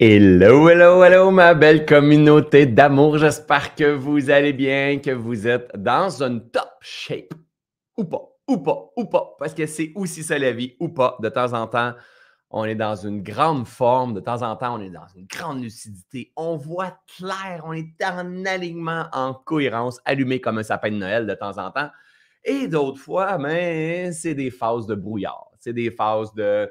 Hello, hello, hello, ma belle communauté d'amour. J'espère que vous allez bien, que vous êtes dans une top shape. Ou pas, ou pas, ou pas. Parce que c'est aussi ça la vie, ou pas. De temps en temps, on est dans une grande forme. De temps en temps, on est dans une grande lucidité. On voit clair, on est en alignement, en cohérence, allumé comme un sapin de Noël de temps en temps. Et d'autres fois, mais c'est des phases de brouillard. C'est des phases de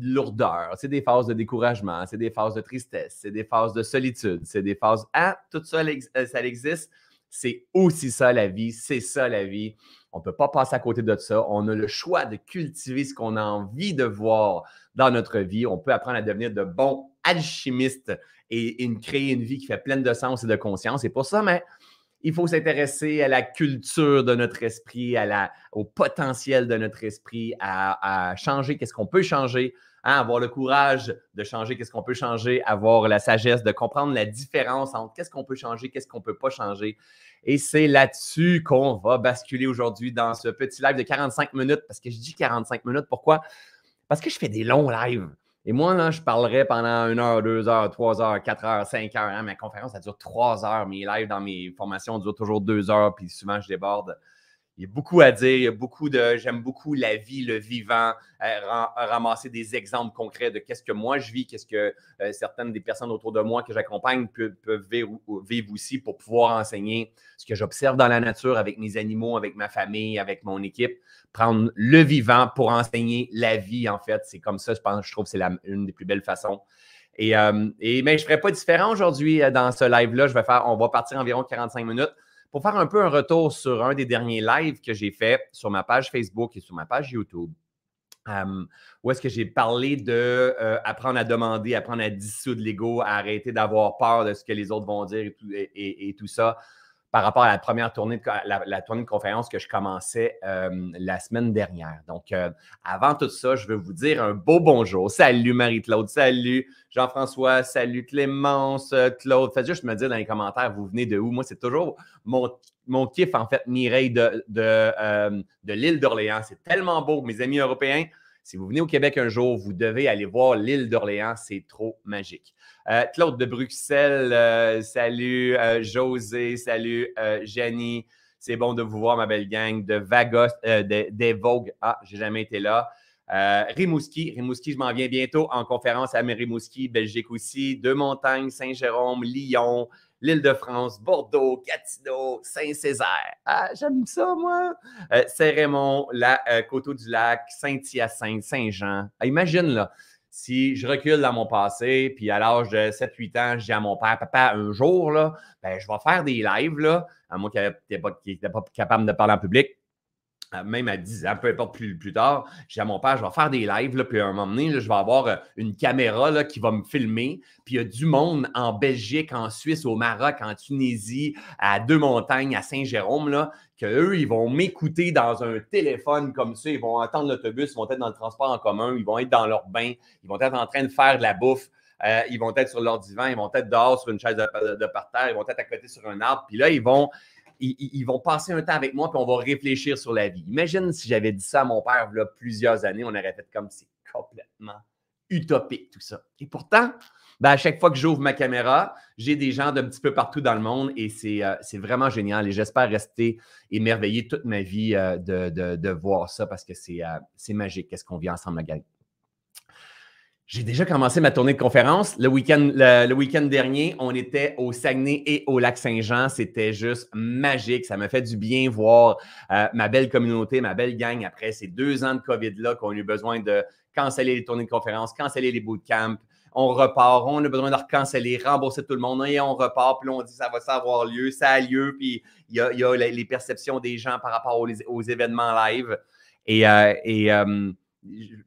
lourdeur, c'est des phases de découragement, c'est des phases de tristesse, c'est des phases de solitude, c'est des phases. Ah, tout ça, euh, ça existe. C'est aussi ça la vie, c'est ça la vie. On ne peut pas passer à côté de ça. On a le choix de cultiver ce qu'on a envie de voir dans notre vie. On peut apprendre à devenir de bons alchimistes et, créer une vie qui fait pleine de sens et de conscience. Et pour ça, mais il faut s'intéresser à la culture de notre esprit, au potentiel de notre esprit, à, changer qu'est-ce qu'on peut changer, hein, avoir le courage de changer qu'est-ce qu'on peut changer, avoir la sagesse de comprendre la différence entre qu'est-ce qu'on peut changer, qu'est-ce qu'on ne peut pas changer. Et c'est là-dessus qu'on va basculer aujourd'hui dans ce petit live de 45 minutes. Parce que je dis 45 minutes, pourquoi? Parce que je fais des longs lives. Et moi, là, je parlerai pendant une heure, deux heures, trois heures, quatre heures, cinq heures. Hein. Ma conférence, ça dure trois heures. Mes lives dans mes formations durent toujours deux heures, puis souvent, je déborde il y a beaucoup à dire, il y a beaucoup de. J'aime beaucoup la vie, le vivant, euh, ramasser des exemples concrets de qu'est-ce que moi je vis, qu'est-ce que euh, certaines des personnes autour de moi que j'accompagne peuvent, vivre, aussi pour pouvoir enseigner ce que j'observe dans la nature avec mes animaux, avec ma famille, avec mon équipe. Prendre le vivant pour enseigner la vie, en fait. C'est comme ça, je pense, je trouve que c'est une des plus belles façons. Et, euh, mais je ne ferai pas différent aujourd'hui dans ce live-là. Je vais faire, on va partir environ 45 minutes pour faire un peu un retour sur un des derniers lives que j'ai fait sur ma page Facebook et sur ma page YouTube. où est-ce que j'ai parlé de euh, apprendre à demander, apprendre à dissoudre l'ego, à arrêter d'avoir peur de ce que les autres vont dire et tout ça par rapport à la première tournée de, la, tournée de conférence que je commençais euh, la semaine dernière. Donc, euh, avant tout ça, je veux vous dire un beau bonjour. Salut Marie-Claude, salut Jean-François, salut Clémence, euh, Claude. Faites juste me dire dans les commentaires, vous venez de où? Moi, c'est toujours mon, mon kiff, en fait, Mireille de, de, de l'île d'Orléans. C'est tellement beau, mes amis européens. Si vous venez au Québec un jour, vous devez aller voir l'île d'Orléans. C'est trop magique. Euh, Claude de Bruxelles, euh, salut. Euh, José, salut. Jenny, c'est bon de vous voir, ma belle gang. De Vagos, des Vogue. Ah, j'ai jamais été là. Rimouski, Rimouski, je m'en viens bientôt en conférence à Rimouski, Belgique aussi. Deux montagnes, Saint-Jérôme, Lyon, l'Île-de-France, Bordeaux, Gatineau, Saint-Césaire. Ah, j'aime ça, moi. Saint-Raymond, la Coteau-du-Lac, Saint-Hyacinthe, Saint-Jean. Ah, imagine, là si je recule dans mon passé, puis à l'âge de 7-8 ans, je dis à mon père, papa, un jour, là, ben, je vais faire des lives, là, à moi qui n'étais pas, pas, capable de parler en public, euh, même à 10 ans, peu importe plus, plus tard, j'ai à mon père, je vais faire des lives, là, puis à un moment donné, je vais avoir euh, une caméra là, qui va me filmer, puis il y a du monde en Belgique, en Suisse, au Maroc, en Tunisie, à Deux-Montagnes, à Saint-Jérôme, là, qu'eux, ils vont m'écouter dans un téléphone comme ça, ils vont attendre l'autobus, ils vont être dans le transport en commun, ils vont être dans leur bain, ils vont être en train de faire de la bouffe, euh, ils vont être sur leur divan, ils vont être dehors sur une chaise de, de, parterre, ils vont être à côté sur un arbre, puis là, ils vont, ils, vont passer un temps avec moi, puis on va réfléchir sur la vie. Imagine si j'avais dit ça à mon père plusieurs années, on aurait fait comme c'est complètement utopique tout ça. Et pourtant, ben, à chaque fois que j'ouvre ma caméra, j'ai des gens d'un petit peu partout dans le monde et c'est euh, vraiment génial. Et j'espère rester émerveillé toute ma vie euh, de, voir ça parce que euh, c'est magique. Qu'est-ce qu'on vit ensemble, la gang? J'ai déjà commencé ma tournée de conférence. Le week-end le, dernier, on était au Saguenay et au Lac-Saint-Jean. C'était juste magique. Ça m'a fait du bien voir ma belle communauté, ma belle gang après ces deux ans de COVID-là qu'on a eu besoin de canceller les tournées de conférence, canceller les bootcamps, on repart, on a besoin de recanceller, rembourser tout le monde et on repart. Puis là, on dit ça va ça avoir lieu, ça a lieu. Puis il y a, les perceptions des gens par rapport aux, événements live. Et, euh, euh,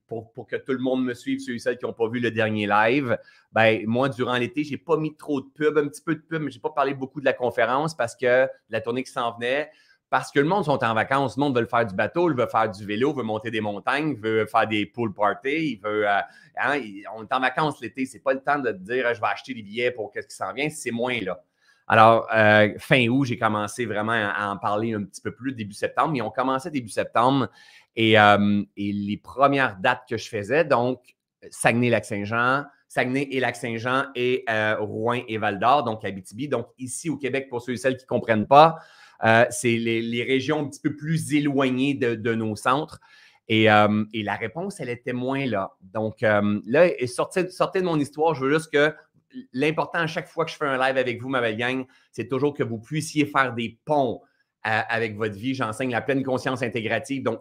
pour, que tout le monde me suive, ceux et celles qui n'ont pas vu le dernier live, ben, moi, durant l'été, je n'ai pas mis trop de pub, un petit peu de pub, mais je n'ai pas parlé beaucoup de la conférence parce que la tournée qui s'en venait, parce que le monde sont en vacances, le monde veut faire du bateau, il veut faire du vélo, veut monter des montagnes, veut faire des pool parties, il veut. Euh, hein, on est en vacances l'été, c'est pas le temps de dire je vais acheter des billets pour qu'est-ce qui s'en vient, c'est moins là. Alors, euh, fin août, j'ai commencé vraiment à en parler un petit peu plus début septembre, mais on commençait début septembre et, euh, et les premières dates que je faisais, donc Saguenay-Lac-Saint-Jean, Saguenay et Lac-Saint-Jean et euh, Rouen et Val-d'Or, donc Abitibi. Donc ici au Québec, pour ceux et celles qui ne comprennent pas, euh, c'est les, régions un petit peu plus éloignées de, nos centres. Et, la réponse, elle était moins là. Donc là, sortez, sortez de mon histoire, je veux juste que l'important à chaque fois que je fais un live avec vous, ma belle gang, c'est toujours que vous puissiez faire des ponts avec votre vie. J'enseigne la pleine conscience intégrative. Donc,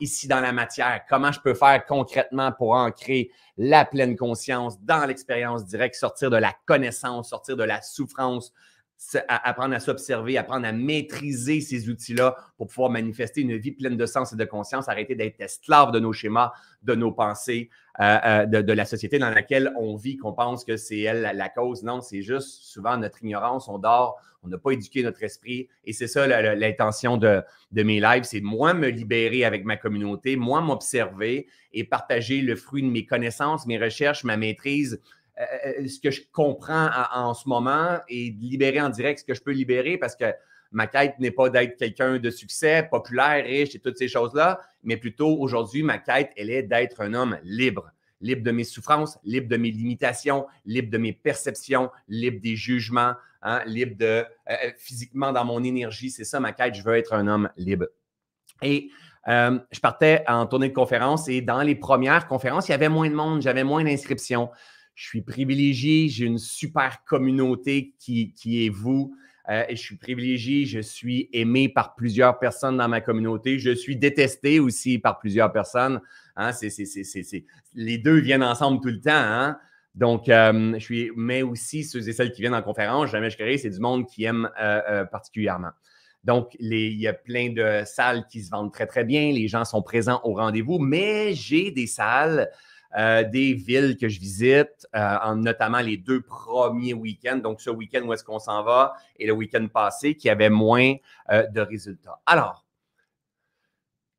ici dans la matière, comment je peux faire concrètement pour ancrer la pleine conscience dans l'expérience directe, sortir de la connaissance, sortir de la souffrance, apprendre à s'observer, apprendre à maîtriser ces outils-là pour pouvoir manifester une vie pleine de sens et de conscience, arrêter d'être esclave de nos schémas, de nos pensées, euh, euh, de, la société dans laquelle on vit, qu'on pense que c'est elle la, cause. Non, c'est juste souvent notre ignorance, on dort, on n'a pas éduqué notre esprit. Et c'est ça l'intention de, de, mes lives, c'est moi me libérer avec ma communauté, moi m'observer et partager le fruit de mes connaissances, mes recherches, ma maîtrise, ce que je comprends en, ce moment et de libérer en direct ce que je peux libérer parce que ma quête n'est pas d'être quelqu'un de succès, populaire, riche et toutes ces choses-là, mais plutôt aujourd'hui, ma quête, elle est d'être un homme libre. Libre de mes souffrances, libre de mes limitations, libre de mes perceptions, libre des jugements, hein, libre de euh, physiquement dans mon énergie. C'est ça ma quête, je veux être un homme libre. Et je partais en tournée de conférence et dans les premières conférences, il y avait moins de monde, j'avais moins d'inscriptions je suis privilégié, j'ai une super communauté qui, est vous. Euh, je suis privilégié, je suis aimé par plusieurs personnes dans ma communauté. Je suis détesté aussi par plusieurs personnes. Hein. les deux viennent ensemble tout le temps. Hein. Donc, euh, je suis, mais aussi ceux et celles qui viennent en conférence, jamais je crée, c'est du monde qui aime euh, particulièrement. Donc, il y a plein de salles qui se vendent très, très bien. Les gens sont présents au rendez-vous, mais j'ai des salles euh, des villes que je visite, euh, notamment les deux premiers week-ends. Donc, ce week-end où est-ce qu'on s'en va et le week-end passé qui avait moins euh, de résultats. Alors,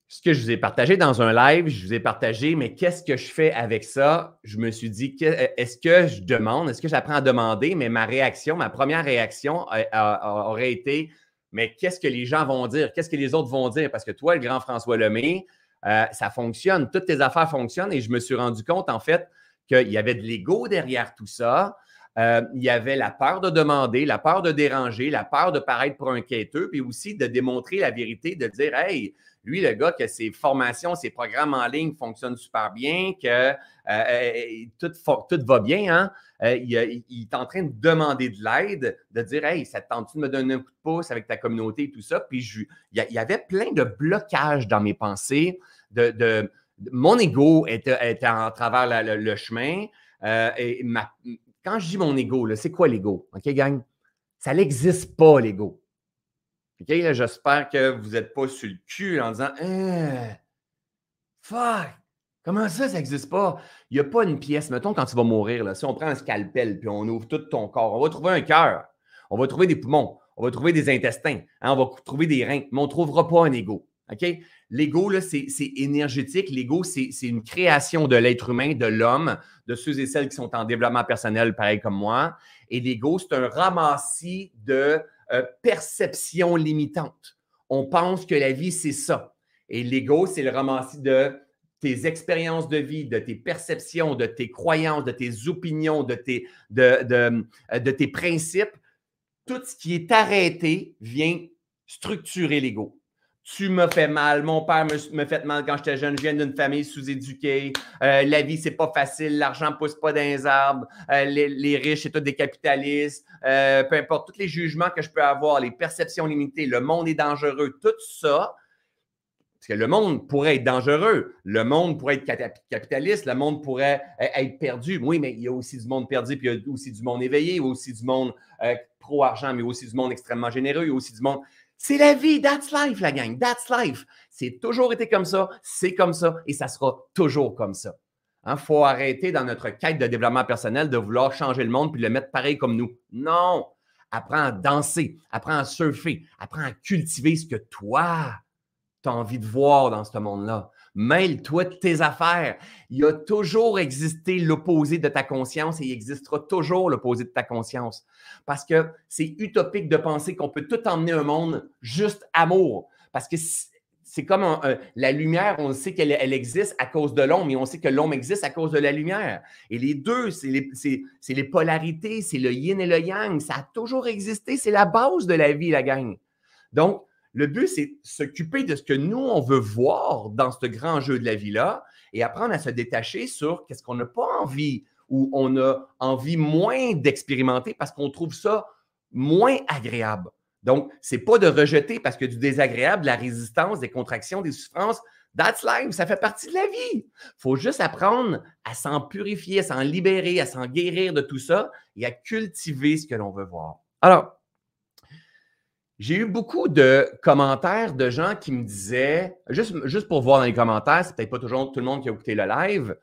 ce que je vous ai partagé dans un live, je vous ai partagé, mais qu'est-ce que je fais avec ça? Je me suis dit, est-ce que je demande, est-ce que j'apprends à demander? Mais ma réaction, ma première réaction aurait été, mais qu'est-ce que les gens vont dire? Qu'est-ce que les autres vont dire? Parce que toi, le grand François Lemay, euh, ça fonctionne, toutes tes affaires fonctionnent et je me suis rendu compte en fait qu'il y avait de l'ego derrière tout ça. Euh, il y avait la peur de demander, la peur de déranger, la peur de paraître pour un quêteux, puis aussi de démontrer la vérité, de dire Hey, lui, le gars, que ses formations, ses programmes en ligne fonctionnent super bien, que euh, tout, tout, va bien, hein? il, est en train de demander de l'aide, de dire Hey, ça te tente-tu de me donner un coup de pouce avec ta communauté et tout ça? Puis il, y, avait plein de blocages dans mes pensées. Mon ego était, en travers le, chemin. Euh, quand je dis mon ego, c'est quoi l'ego? OK, gang? Ça n'existe pas, l'ego. J'espère que vous n'êtes pas sur le cul en disant hein, Fuck! Comment ça, ça n'existe pas? Il n'y a pas une pièce. Mettons, quand tu vas mourir, si on prend un scalpel puis on ouvre tout ton corps, on va trouver un cœur, on va trouver des poumons, on va trouver des intestins, hein, on va trouver des reins, mais on ne trouvera pas un ego. L'ego, c'est énergétique. L'ego, c'est une création de l'être humain, de l'homme, de ceux et celles qui sont en développement personnel, pareil comme moi. Et l'ego, c'est un ramassis de euh, perceptions limitantes. On pense que la vie, c'est ça. Et l'ego, c'est le ramassis de tes expériences de vie, de tes perceptions, de tes croyances, de tes opinions, de tes, de, de, euh, de tes principes. Tout ce qui est arrêté vient structurer l'ego tu me fais mal, mon père me, fait mal quand j'étais jeune, je viens d'une famille sous-éduquée, euh, la vie, c'est pas facile, l'argent pousse pas dans les arbres, euh, les, riches, c'est tous des capitalistes, euh, peu importe, tous les jugements que je peux avoir, les perceptions limitées, le monde est dangereux, tout ça, parce que le monde pourrait être dangereux, le monde pourrait être capitaliste, le monde pourrait être perdu. Oui, mais il y a aussi du monde perdu, puis il y a aussi du monde éveillé, il y a aussi du monde pro-argent, mais aussi du monde extrêmement généreux, il y a aussi du monde c'est la vie, that's life, la gang, that's life. C'est toujours été comme ça, c'est comme ça et ça sera toujours comme ça. Il hein, faut arrêter dans notre quête de développement personnel de vouloir changer le monde puis le mettre pareil comme nous. Non! Apprends à danser, apprends à surfer, apprends à cultiver ce que toi, tu as envie de voir dans ce monde-là. Mêle-toi de tes affaires. Il a toujours existé l'opposé de ta conscience et il existera toujours l'opposé de ta conscience. Parce que c'est utopique de penser qu'on peut tout emmener un monde juste amour. Parce que c'est comme la lumière, on sait qu'elle elle existe à cause de l'ombre, mais on sait que l'ombre existe à cause de la lumière. Et les deux, c'est les, les, polarités, c'est le yin et le yang. Ça a toujours existé. C'est la base de la vie, la gang. Donc, le but, c'est s'occuper de ce que nous, on veut voir dans ce grand jeu de la vie-là et apprendre à se détacher sur qu'est-ce qu'on n'a pas envie ou on a envie moins d'expérimenter parce qu'on trouve ça moins agréable. Donc, ce n'est pas de rejeter parce que du désagréable, la résistance, des contractions, des souffrances, that's life, ça fait partie de la vie. Il faut juste apprendre à s'en purifier, à s'en libérer, à s'en guérir de tout ça et à cultiver ce que l'on veut voir. Alors, j'ai eu beaucoup de commentaires de gens qui me disaient, juste, juste pour voir dans les commentaires, c'est peut-être pas toujours tout le monde qui a écouté le live,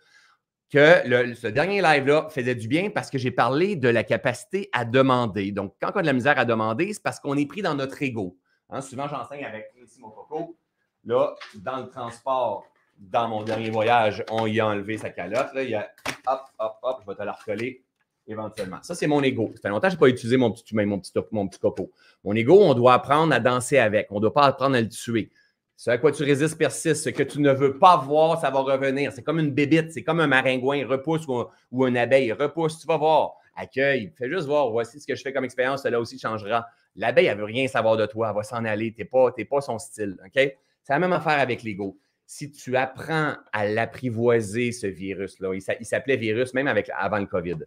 que ce dernier live-là faisait du bien parce que j'ai parlé de la capacité à demander. Donc, quand on a de la misère à demander, c'est parce qu'on est pris dans notre ego. Hein, souvent, j'enseigne avec ici mon coco. Là, dans le transport, dans mon dernier voyage, on y a enlevé sa calotte. Là, il y a hop, hop, hop, je vais te la recoller éventuellement. Ça, c'est mon ego. Ça fait longtemps que je n'ai pas utilisé mon petit mon petit, mon petit coco. Mon ego, on doit apprendre à danser avec. On ne doit pas apprendre à le tuer. Ce à quoi tu résistes persiste. Ce que tu ne veux pas voir, ça va revenir. C'est comme une bébite, c'est comme un maringouin. Repousse ou, un, une abeille. Repousse, tu vas voir. Accueille. Fais juste voir. Voici ce que je fais comme expérience. Cela aussi changera. L'abeille, elle ne veut rien savoir de toi. Elle va s'en aller. Tu n'es pas, pas son style. C'est la même affaire avec l'ego. Si tu apprends à l'apprivoiser, ce virus-là, il s'appelait virus même avec, avant le COVID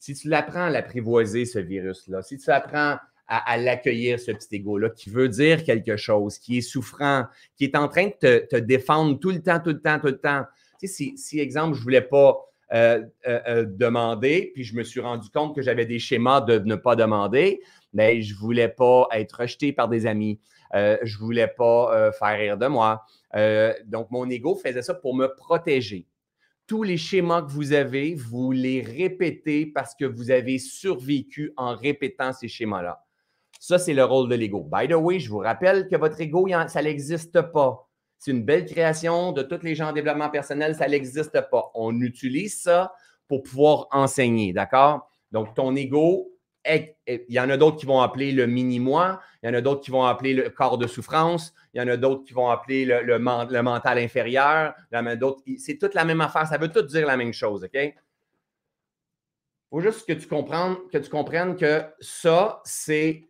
si tu l'apprends à l'apprivoiser, ce virus-là, si tu apprends à, l'accueillir, ce petit ego-là, qui veut dire quelque chose, qui est souffrant, qui est en train de te, défendre tout le temps, tout le temps, tout le temps. Tu sais, si, si exemple, je ne voulais pas euh, euh, euh, demander, puis je me suis rendu compte que j'avais des schémas de ne pas demander, mais je ne voulais pas être rejeté par des amis, je ne voulais pas faire rire de moi. donc, mon ego faisait ça pour me protéger tous les schémas que vous avez, vous les répétez parce que vous avez survécu en répétant ces schémas-là. Ça, c'est le rôle de l'ego. By the way, je vous rappelle que votre ego, ça n'existe pas. C'est une belle création de tous les gens en développement personnel, ça n'existe pas. On utilise ça pour pouvoir enseigner, d'accord? Donc, ton ego, il y en a d'autres qui vont appeler le mini-moi, il y en a d'autres qui vont appeler le corps de souffrance, il y en a d'autres qui vont appeler le, mental inférieur, c'est toute la même affaire, ça veut tout dire la même chose, OK? Il faut juste que tu comprennes que, tu comprennes que ça, c'est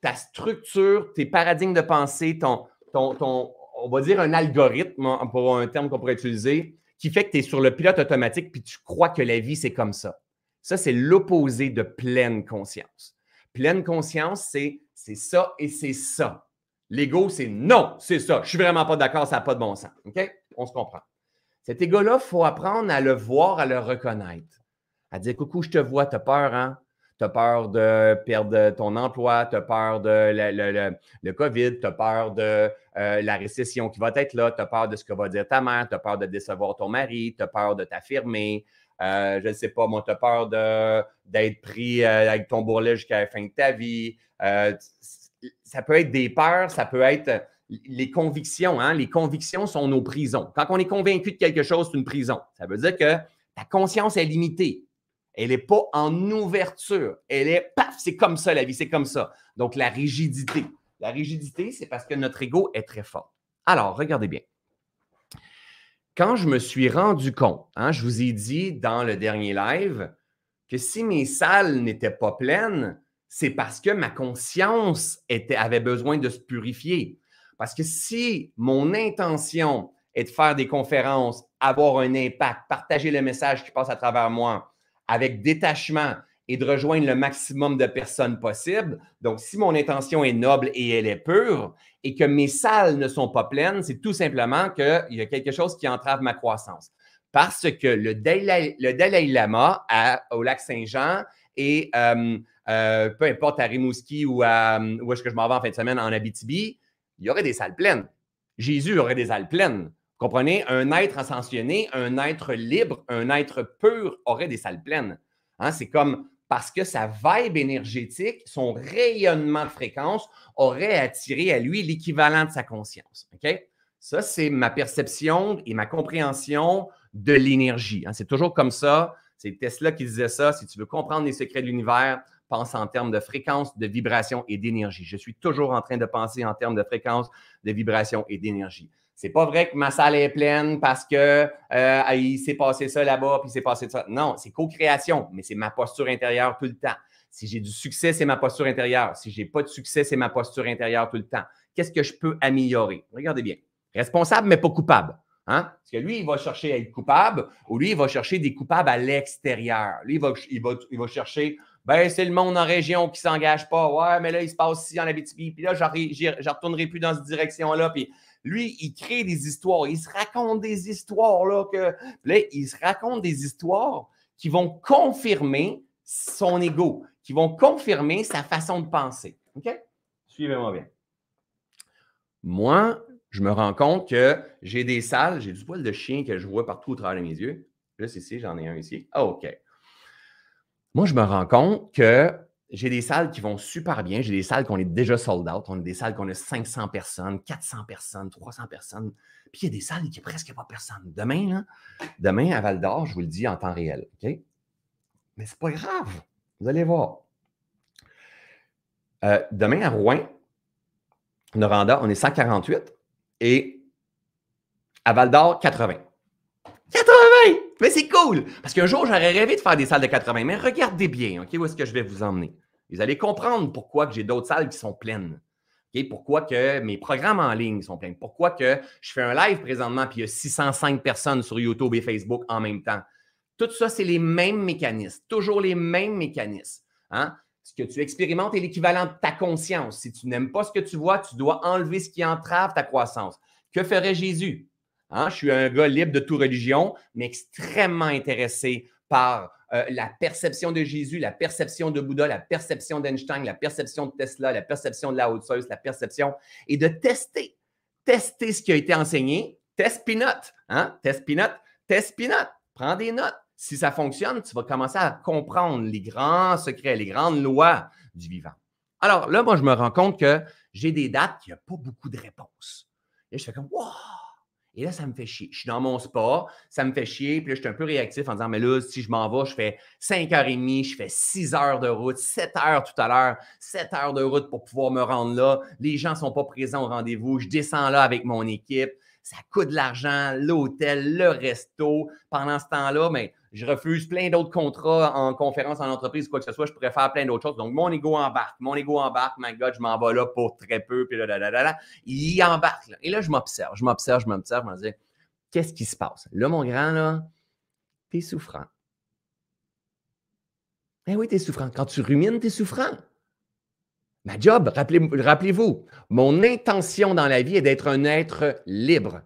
ta structure, tes paradigmes de pensée, ton, ton, ton, on va dire un algorithme, hein, pour un terme qu'on pourrait utiliser, qui fait que tu es sur le pilote automatique puis tu crois que la vie, c'est comme ça. Ça, c'est l'opposé de pleine conscience. Pleine conscience, c'est ça et c'est ça. L'ego, c'est non, c'est ça. Je suis vraiment pas d'accord, ça n'a pas de bon sens. OK? On se comprend. Cet ego-là, il faut apprendre à le voir, à le reconnaître. À dire Coucou, je te vois, tu as peur, hein? Tu as peur de perdre ton emploi, tu as peur de le, COVID, tu as peur de euh, la récession qui va être là, tu as peur de ce que va dire ta mère, tu as peur de décevoir ton mari, tu as peur de t'affirmer, je ne sais pas, moi, tu as peur d'être pris euh, avec ton bourrelet jusqu'à la fin de ta vie. Euh, ça peut être des peurs, ça peut être les convictions. Hein? Les convictions sont nos prisons. Quand on est convaincu de quelque chose, c'est une prison. Ça veut dire que ta conscience est limitée. Elle n'est pas en ouverture. Elle est, paf, c'est comme ça la vie, c'est comme ça. Donc, la rigidité. La rigidité, c'est parce que notre ego est très fort. Alors, regardez bien quand je me suis rendu compte, hein, je vous ai dit dans le dernier live, que si mes salles n'étaient pas pleines, c'est parce que ma conscience avait besoin de se purifier. Parce que si mon intention est de faire des conférences, avoir un impact, partager le message qui passe à travers moi avec détachement et de rejoindre le maximum de personnes possible. Donc, si mon intention est noble et elle est pure et que mes salles ne sont pas pleines, c'est tout simplement qu'il y a quelque chose qui entrave ma croissance. Parce que le Dalai, Lama au lac Saint-Jean et euh, euh, peu importe à Rimouski ou à, où est-ce que je m'en vais en fin de semaine en Abitibi, il y aurait des salles pleines. Jésus aurait des salles pleines. Vous comprenez? Un être ascensionné, un être libre, un être pur aurait des salles pleines. Hein, c'est comme parce que sa vibe énergétique, son rayonnement de fréquence aurait attiré à lui l'équivalent de sa conscience. Ça, c'est ma perception et ma compréhension de l'énergie. Hein. C'est toujours comme ça. C'est Tesla qui disait ça. Si tu veux comprendre les secrets de l'univers, pense en termes de fréquence, de vibration et d'énergie. Je suis toujours en train de penser en termes de fréquence, de vibration et d'énergie. C'est pas vrai que ma salle est pleine parce que euh, il s'est passé ça là-bas, puis il s'est passé ça. Non, c'est co-création, mais c'est ma posture intérieure tout le temps. Si j'ai du succès, c'est ma posture intérieure. Si j'ai pas de succès, c'est ma posture intérieure tout le temps. Qu'est-ce que je peux améliorer? Regardez bien. Responsable, mais pas coupable. Hein? Parce que lui, il va chercher à être coupable ou lui, il va chercher des coupables à l'extérieur. Lui, il va, il va, il va chercher, ben, c'est le monde en région qui ne s'engage pas. Ouais, mais là, il se passe ici en Abitibi. Puis là, je ne retournerai plus dans cette direction-là. Puis lui, il crée des histoires. Il se raconte des histoires. Là, que, là, il se raconte des histoires qui vont confirmer son ego, qui vont confirmer sa façon de penser. OK? Suivez-moi bien. Moi, je me rends compte que j'ai des salles, j'ai du poil de chien que je vois partout au travers de mes yeux. Là, c'est ici, j'en ai un ici. Ah, OK. Moi, je me rends compte que j'ai des salles qui vont super bien. J'ai des salles qu'on est déjà sold out. On a des salles qu'on a 500 personnes, 400 personnes, 300 personnes. Puis il y a des salles qui a presque pas personne. Demain, là, demain à Val d'Or, je vous le dis en temps réel. OK? Mais c'est pas grave. Vous allez voir. Euh, demain à Rouen, Noranda, on est 148 et à Val d'Or, 80. 80! Mais c'est cool! Parce qu'un jour, j'aurais rêvé de faire des salles de 80. Mais regardez bien, OK, où est-ce que je vais vous emmener? Vous allez comprendre pourquoi j'ai d'autres salles qui sont pleines. Pourquoi que mes programmes en ligne sont pleins? Pourquoi que je fais un live présentement puis il y a 605 personnes sur YouTube et Facebook en même temps? Tout ça, c'est les mêmes mécanismes. Toujours les mêmes mécanismes. Hein? Ce que tu expérimentes est l'équivalent de ta conscience. Si tu n'aimes pas ce que tu vois, tu dois enlever ce qui entrave ta croissance. Que ferait Jésus? Hein? Je suis un gars libre de toute religion, mais extrêmement intéressé par euh, la perception de Jésus, la perception de Bouddha, la perception d'Einstein, la perception de Tesla, la perception de la haute la perception, et de tester, tester ce qui a été enseigné. Test peanut, hein? Test peanut, test peanut. Prends des notes. Si ça fonctionne, tu vas commencer à comprendre les grands secrets, les grandes lois du vivant. Alors là, moi, je me rends compte que j'ai des dates qui n'ont pas beaucoup de réponses. Et je fais comme, wow! Et là, ça me fait chier. Je suis dans mon spa, ça me fait chier. Puis là, je suis un peu réactif en disant, mais là, si je m'en vais, je fais 5h30, je fais 6 heures de route, 7 heures tout à l'heure, 7 heures de route pour pouvoir me rendre là. Les gens ne sont pas présents au rendez-vous. Je descends là avec mon équipe. Ça coûte de l'argent, l'hôtel, le resto. Pendant ce temps-là, mais je refuse plein d'autres contrats en conférence, en entreprise, quoi que ce soit. Je pourrais faire plein d'autres choses. Donc, mon ego embarque. Mon ego embarque. My God, je m'en vais là pour très peu. Puis là, là, là, là, Il embarque. Et là, je m'observe. Je m'observe, je m'observe. Je me dis, qu'est-ce qui se passe? Là, mon grand, là, t'es souffrant. Eh oui, t'es souffrant. Quand tu rumines, t'es souffrant. Ma job, rappelez-vous, mon intention dans la vie est d'être un être libre.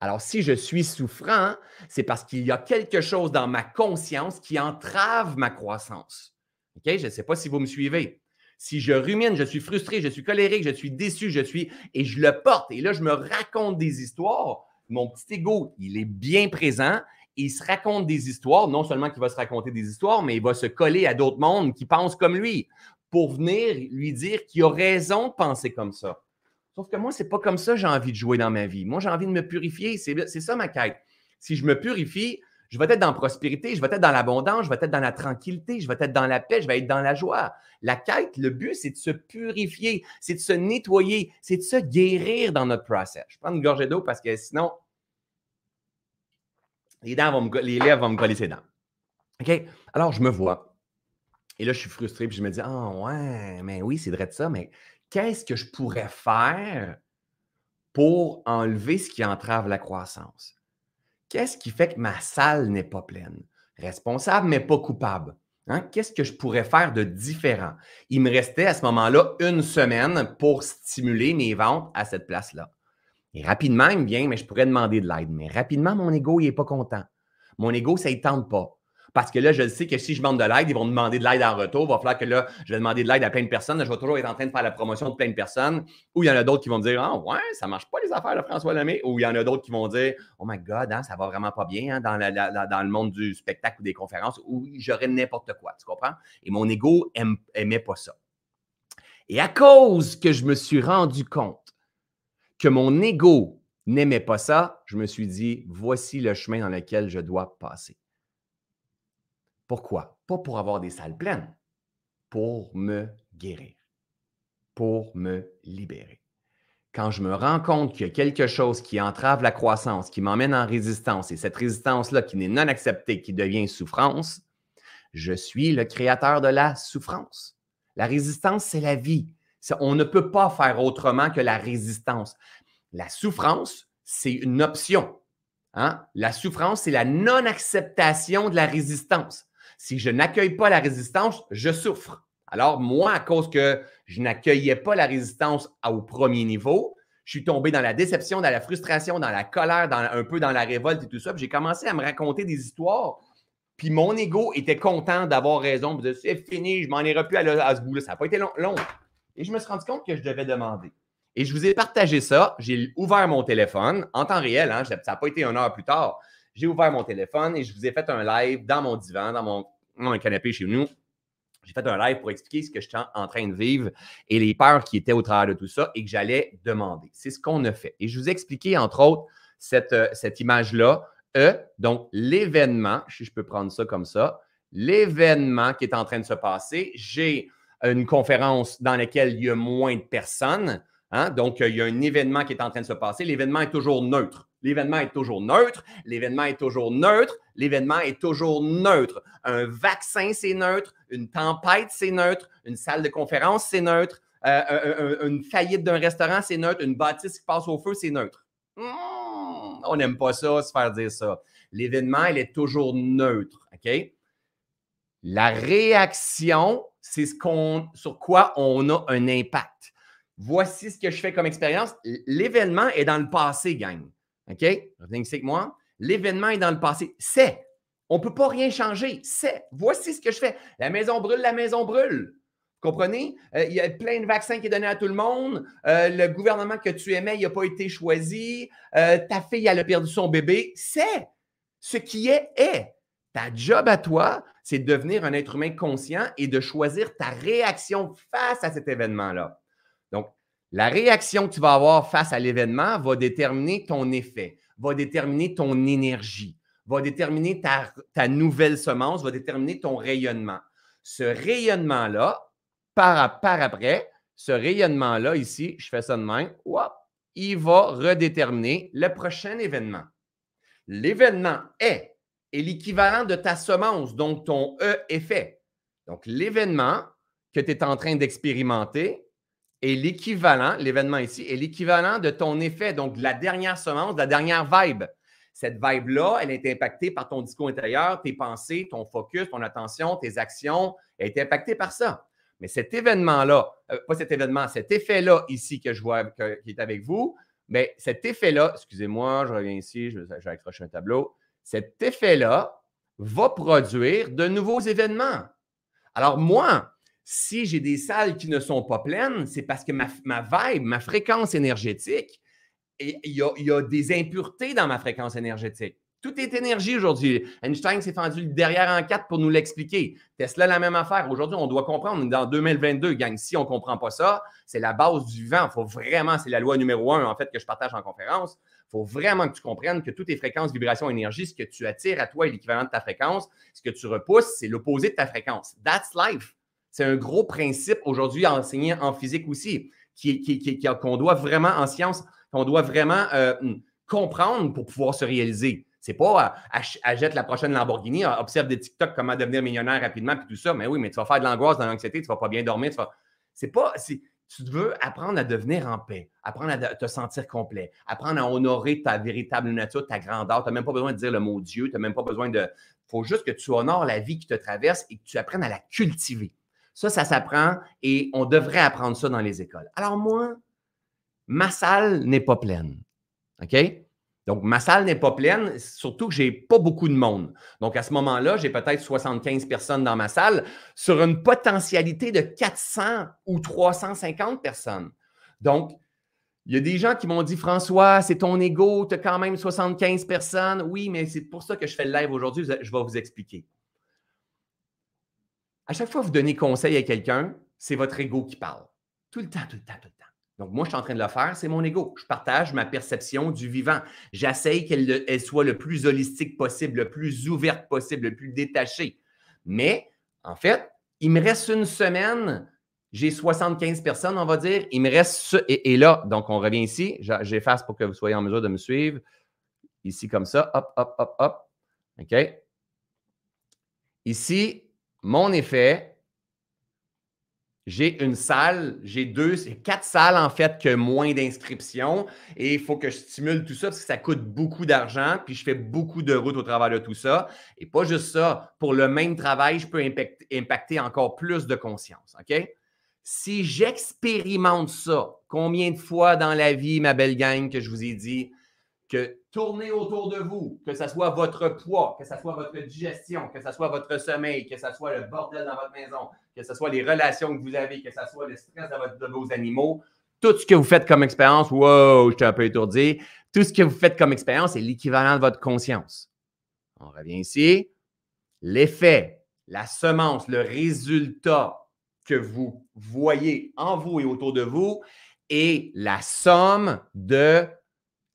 Alors, si je suis souffrant, c'est parce qu'il y a quelque chose dans ma conscience qui entrave ma croissance. OK? Je ne sais pas si vous me suivez. Si je rumine, je suis frustré, je suis colérique, je suis déçu, je suis. Et je le porte. Et là, je me raconte des histoires. Mon petit ego, il est bien présent. Il se raconte des histoires. Non seulement qu'il va se raconter des histoires, mais il va se coller à d'autres mondes qui pensent comme lui pour venir lui dire qu'il a raison de penser comme ça. Sauf que moi, ce n'est pas comme ça que j'ai envie de jouer dans ma vie. Moi, j'ai envie de me purifier. C'est ça ma quête. Si je me purifie, je vais être dans la prospérité, je vais être dans l'abondance, je vais être dans la tranquillité, je vais être dans la paix, je vais être dans la joie. La quête, le but, c'est de se purifier, c'est de se nettoyer, c'est de se guérir dans notre process. Je prends une gorgée d'eau parce que sinon, les, dents vont me, les lèvres vont me coller ses dents. OK? Alors, je me vois. Et là, je suis frustré, puis je me dis, ah ouais, mais oui, c'est vrai de ça, mais qu'est-ce que je pourrais faire pour enlever ce qui entrave la croissance? Qu'est-ce qui fait que ma salle n'est pas pleine? Responsable, mais pas coupable. Hein? Qu'est-ce que je pourrais faire de différent? Il me restait à ce moment-là une semaine pour stimuler mes ventes à cette place-là. Et rapidement, il me vient, mais je pourrais demander de l'aide. Mais rapidement, mon ego, il n'est pas content. Mon ego, ça ne tente pas. Parce que là, je sais que si je demande de l'aide, ils vont demander de l'aide en retour. Il va falloir que là, je vais demander de l'aide à plein de personnes. Je vais toujours être en train de faire la promotion de plein de personnes. Ou il y en a d'autres qui vont me dire Ah, ouais, ça ne marche pas les affaires de François Lemay. Ou il y en a d'autres qui vont dire Oh my God, hein, ça va vraiment pas bien hein, dans, le monde du spectacle ou des conférences. Ou j'aurais n'importe quoi. Tu comprends? Et mon ego n'aimait pas ça. Et à cause que je me suis rendu compte que mon ego n'aimait pas ça, je me suis dit Voici le chemin dans lequel je dois passer. Pourquoi? Pas pour avoir des salles pleines. pour me guérir, pour me libérer. Quand je me rends compte qu'il y a quelque chose qui entrave la croissance, qui m'emmène en résistance, et cette résistance-là qui n'est non acceptée, qui devient souffrance, je suis le créateur de la souffrance. La résistance, c'est la vie. On ne peut pas faire autrement que la résistance. La souffrance, c'est une option. Hein? La souffrance, c'est la non-acceptation de la résistance. Si je n'accueille pas la résistance, je souffre. Alors, moi, à cause que je n'accueillais pas la résistance au premier niveau, je suis tombé dans la déception, dans la frustration, dans la colère, dans, un peu dans la révolte et tout ça. J'ai commencé à me raconter des histoires. Puis mon ego était content d'avoir raison. C'est fini, je m'en irai plus à, ce bout-là. Ça n'a pas été long, long. Et je me suis rendu compte que je devais demander. Et je vous ai partagé ça. J'ai ouvert mon téléphone en temps réel. Hein, ça n'a pas été une heure plus tard. J'ai ouvert mon téléphone et je vous ai fait un live dans mon divan, dans mon, canapé chez nous. J'ai fait un live pour expliquer ce que je suis en train de vivre et les peurs qui étaient au travers de tout ça et que j'allais demander. C'est ce qu'on a fait. Et je vous ai expliqué, entre autres, cette, euh, image-là. E, donc l'événement, si je peux prendre ça comme ça, l'événement qui est en train de se passer. J'ai une conférence dans laquelle il y a moins de personnes. Hein? Donc, il y a un événement qui est en train de se passer. L'événement est toujours neutre. L'événement est toujours neutre. L'événement est toujours neutre. L'événement est toujours neutre. Un vaccin, c'est neutre. Une tempête, c'est neutre. Une salle de conférence, c'est neutre. Euh, une faillite d'un restaurant, c'est neutre. Une bâtisse qui passe au feu, c'est neutre. Hmm, on n'aime pas ça, se faire dire ça. L'événement, il est toujours neutre. OK? La réaction, c'est sur quoi on a un impact. Voici ce que je fais comme expérience. L'événement est dans le passé, gang. OK? Revenez ici avec moi. L'événement est dans le passé. C'est. On ne peut pas rien changer. C'est. Voici ce que je fais. La maison brûle, la maison brûle. Vous comprenez? Euh, il y a plein de vaccins qui sont donnés à tout le monde. Euh, le gouvernement que tu aimais, il n'a pas été choisi. Euh, ta fille, a perdu son bébé. C'est. Ce qui est, est. Ta job à toi, c'est de devenir un être humain conscient et de choisir ta réaction face à cet événement-là. Donc, la réaction que tu vas avoir face à l'événement va déterminer ton effet, va déterminer ton énergie, va déterminer ta, nouvelle semence, va déterminer ton rayonnement. Ce rayonnement-là, par, après, ce rayonnement-là, ici, je fais ça de même, il va redéterminer le prochain événement. L'événement est est l'équivalent de ta semence, donc ton E-effet. Donc, l'événement que tu es en train d'expérimenter est l'équivalent, l'événement ici, est l'équivalent de ton effet, donc de la dernière semence, de la dernière vibe. Cette vibe-là, elle est impactée par ton discours intérieur, tes pensées, ton focus, ton attention, tes actions, elle est impactée par ça. Mais cet événement-là, euh, pas cet événement, cet effet-là ici que je vois qui est avec vous, mais cet effet-là, excusez-moi, je reviens ici, je, vais un tableau cet effet-là va produire de nouveaux événements. Alors moi, si j'ai des salles qui ne sont pas pleines, c'est parce que ma, vibe, ma fréquence énergétique, il y, a, des impuretés dans ma fréquence énergétique. Tout est énergie aujourd'hui. Einstein s'est fendu derrière en quatre pour nous l'expliquer. Tesla, la même affaire. Aujourd'hui, on doit comprendre. Dans 2022, gang, si on ne comprend pas ça, c'est la base du. Il faut vraiment, c'est la loi numéro un, en fait, que je partage en conférence. Il faut vraiment que tu comprennes que toutes tes fréquences, vibrations, énergie, ce que tu attires à toi est l'équivalent de ta fréquence. Ce que tu repousses, c'est l'opposé de ta fréquence. That's life. C'est un gros principe aujourd'hui enseigné en physique aussi, qu'on qui, doit vraiment en science, qu'on doit vraiment euh, comprendre pour pouvoir se réaliser. C'est pas euh, achète la prochaine Lamborghini, observe des TikTok, comment devenir millionnaire rapidement, puis tout ça. Mais oui, mais tu vas faire de l'angoisse, de l'anxiété, tu vas pas bien dormir. C'est pas tu veux apprendre à devenir en paix, apprendre à te sentir complet, apprendre à honorer ta véritable nature, ta grandeur. Tu n'as même pas besoin de dire le mot Dieu, tu n'as même pas besoin de. Il faut juste que tu honores la vie qui te traverse et que tu apprennes à la cultiver. Ça, ça s'apprend et on devrait apprendre ça dans les écoles. Alors moi, ma salle n'est pas pleine. OK? Donc, ma salle n'est pas pleine, surtout que je n'ai pas beaucoup de monde. Donc, à ce moment-là, j'ai peut-être 75 personnes dans ma salle sur une potentialité de 400 ou 350 personnes. Donc, il y a des gens qui m'ont dit François, c'est ton ego, tu as quand même 75 personnes. Oui, mais c'est pour ça que je fais le live aujourd'hui. Je vais vous expliquer. À chaque fois que vous donnez conseil à quelqu'un, c'est votre ego qui parle. Tout le temps, tout le temps, tout le temps. Donc, moi, je suis en train de le faire, c'est mon ego. Je partage ma perception du vivant. J'essaye qu'elle soit le plus holistique possible, le plus ouverte possible, le plus détachée. Mais, en fait, Il me reste une semaine, j'ai 75 personnes, on va dire. Il me reste et, là, donc on revient ici. J'efface pour que vous soyez en mesure de me suivre. Ici, comme ça. Hop, hop, hop, hop. OK? Ici, mon effet, j'ai une salle, j'ai deux, quatre salles en fait que moins d'inscriptions et il faut que je stimule tout ça parce que ça coûte beaucoup d'argent puis je fais beaucoup de routes au travers de tout ça. Et pas juste ça, pour le même travail, je peux impacter, encore plus de conscience. OK? Si j'expérimente ça, combien de fois dans la vie, ma belle gang, que je vous ai dit, que tourner autour de vous, que ce soit votre poids, que ce soit votre digestion, que ce soit votre sommeil, que ce soit le bordel dans votre maison, que ce soit les relations que vous avez, que ce soit le stress de, vos animaux, tout ce que vous faites comme expérience, wow, je suis un peu étourdi, tout ce que vous faites comme expérience est l'équivalent de votre conscience. On revient ici. L'effet, la semence, le résultat que vous voyez en vous et autour de vous est la somme de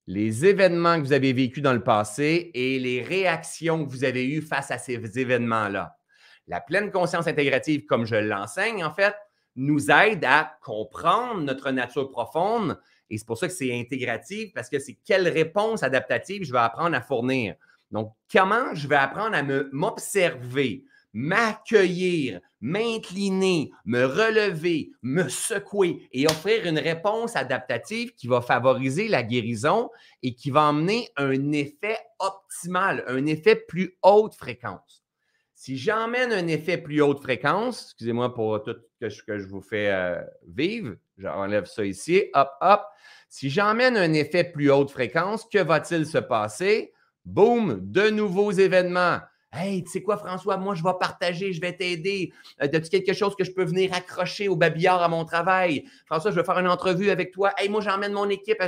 les événements que vous avez vécus dans le passé et les réactions que vous avez eues face à ces événements-là. La pleine conscience intégrative, comme je l'enseigne, en fait, nous aide à comprendre notre nature profonde. Et c'est pour ça que c'est intégratif, parce que c'est quelle réponse adaptative je vais apprendre à fournir. Donc, comment je vais apprendre à m'observer, m'accueillir, m'incliner, me relever, me secouer et offrir une réponse adaptative qui va favoriser la guérison et qui va emmener un effet optimal, un effet plus haute fréquence. Si j'emmène un effet plus haute fréquence, excusez-moi pour tout ce que je, vous fais euh, vivre, j'enlève ça ici, hop, hop. Si j'emmène un effet plus haute fréquence, que va-t-il se passer? Boum, de nouveaux événements Hey, tu sais quoi, François, moi, je vais partager, je vais t'aider. Euh, as-tu quelque chose que je peux venir accrocher au babillard à mon travail? François, je vais faire une entrevue avec toi. Hey, moi, j'emmène mon équipe.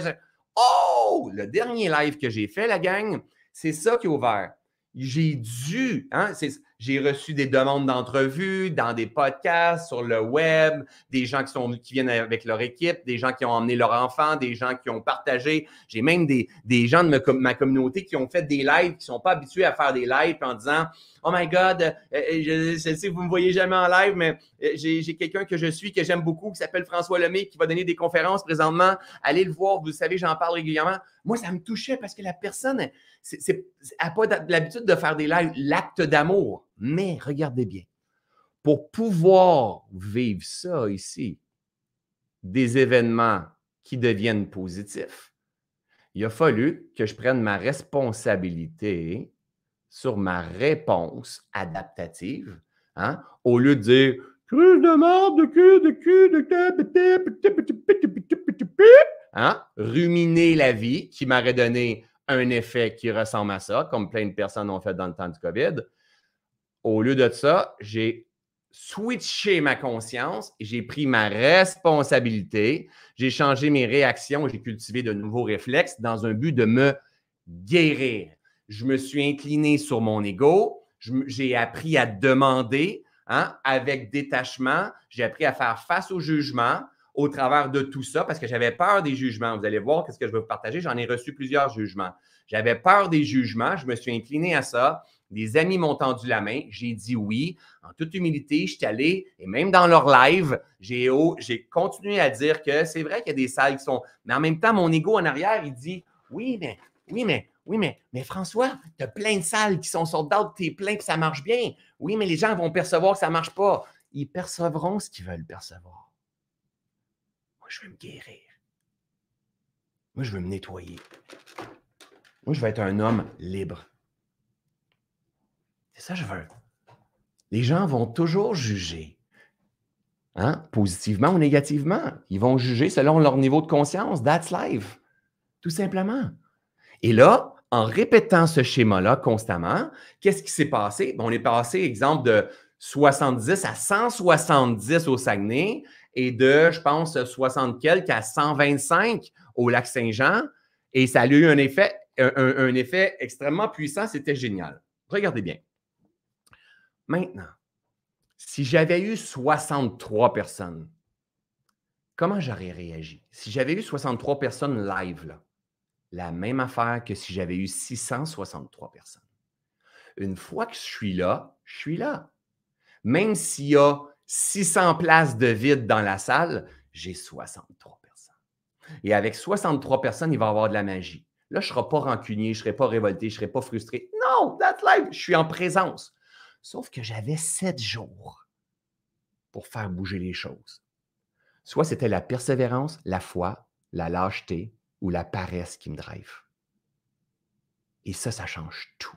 Oh! Le dernier live que j'ai fait, la gang, c'est ça qui est ouvert. J'ai dû, hein, j'ai reçu des demandes d'entrevue dans des podcasts, sur le web, des gens qui, sont, qui viennent avec leur équipe, des gens qui ont emmené leur enfant, des gens qui ont partagé. J'ai même des, des gens de ma, communauté qui ont fait des lives, qui sont pas habitués à faire des lives en disant Oh my God, euh, euh, je, sais que vous me voyez jamais en live, mais euh, j'ai quelqu'un que je suis, que j'aime beaucoup, qui s'appelle François Lemay, qui va donner des conférences présentement. Allez le voir, vous savez, j'en parle régulièrement. Moi, ça me touchait parce que la personne n'a pas l'habitude de faire des lives, l'acte d'amour. Mais regardez bien, pour pouvoir vivre ça ici, des événements qui deviennent positifs, il a fallu que je prenne ma responsabilité sur ma réponse adaptative, hein, au lieu de dire cruche de merde, de cul, de cul, de hein, ruminer la vie qui m'aurait donné un effet qui ressemble à ça, comme plein de personnes ont fait dans le temps du COVID. Au lieu de ça, j'ai switché ma conscience j'ai pris ma responsabilité. J'ai changé mes réactions, j'ai cultivé de nouveaux réflexes dans un but de me guérir. Je me suis incliné sur mon ego. J'ai appris à demander hein, avec détachement. J'ai appris à faire face au jugement au travers de tout ça parce que j'avais peur des jugements. Vous allez voir qu'est-ce que je vais vous partager. J'en ai reçu plusieurs jugements. J'avais peur des jugements. Je me suis incliné à ça. Des amis m'ont tendu la main. J'ai dit oui. En toute humilité, je suis allé, et même dans leur live, j'ai, continué à dire que c'est vrai qu'il y a des salles qui sont. Mais en même temps, mon ego en arrière, il dit oui, mais, oui, mais, oui, mais, mais François, tu as plein de salles qui sont sur out, tu es plein que ça marche bien. Oui, mais les gens vont percevoir que ça ne marche pas. Ils percevront ce qu'ils veulent percevoir. Moi, je veux me guérir. Moi, je veux me nettoyer. Moi, je veux être un homme libre. Ça je veux. Les gens vont toujours juger. Hein? Positivement ou négativement. Ils vont juger selon leur niveau de conscience. That's life. Tout simplement. Et là, en répétant ce schéma-là constamment, qu'est-ce qui s'est passé? on est passé, exemple, de 70 à 170 au Saguenay et de, je pense, 60 quelques à 125 au lac Saint-Jean. Et ça a eu un effet extrêmement puissant. C'était génial. Regardez bien. Maintenant, si j'avais eu 63 personnes, comment j'aurais réagi? Si j'avais eu 63 personnes live, la même affaire que si j'avais eu 663 personnes. Une fois que je suis là, je suis là. même s'il y a 600 places de vide dans la salle, j'ai 63 personnes. Et avec 63 personnes, il va y avoir de la magie. Là, je ne serai pas rancunier, je ne serai pas révolté, je ne serai pas frustré. Non, that's life. Je suis en présence. Sauf que j'avais sept jours pour faire bouger les choses. Soit c'était la persévérance, la foi, la lâcheté ou la paresse qui me drive. Et ça, ça change tout.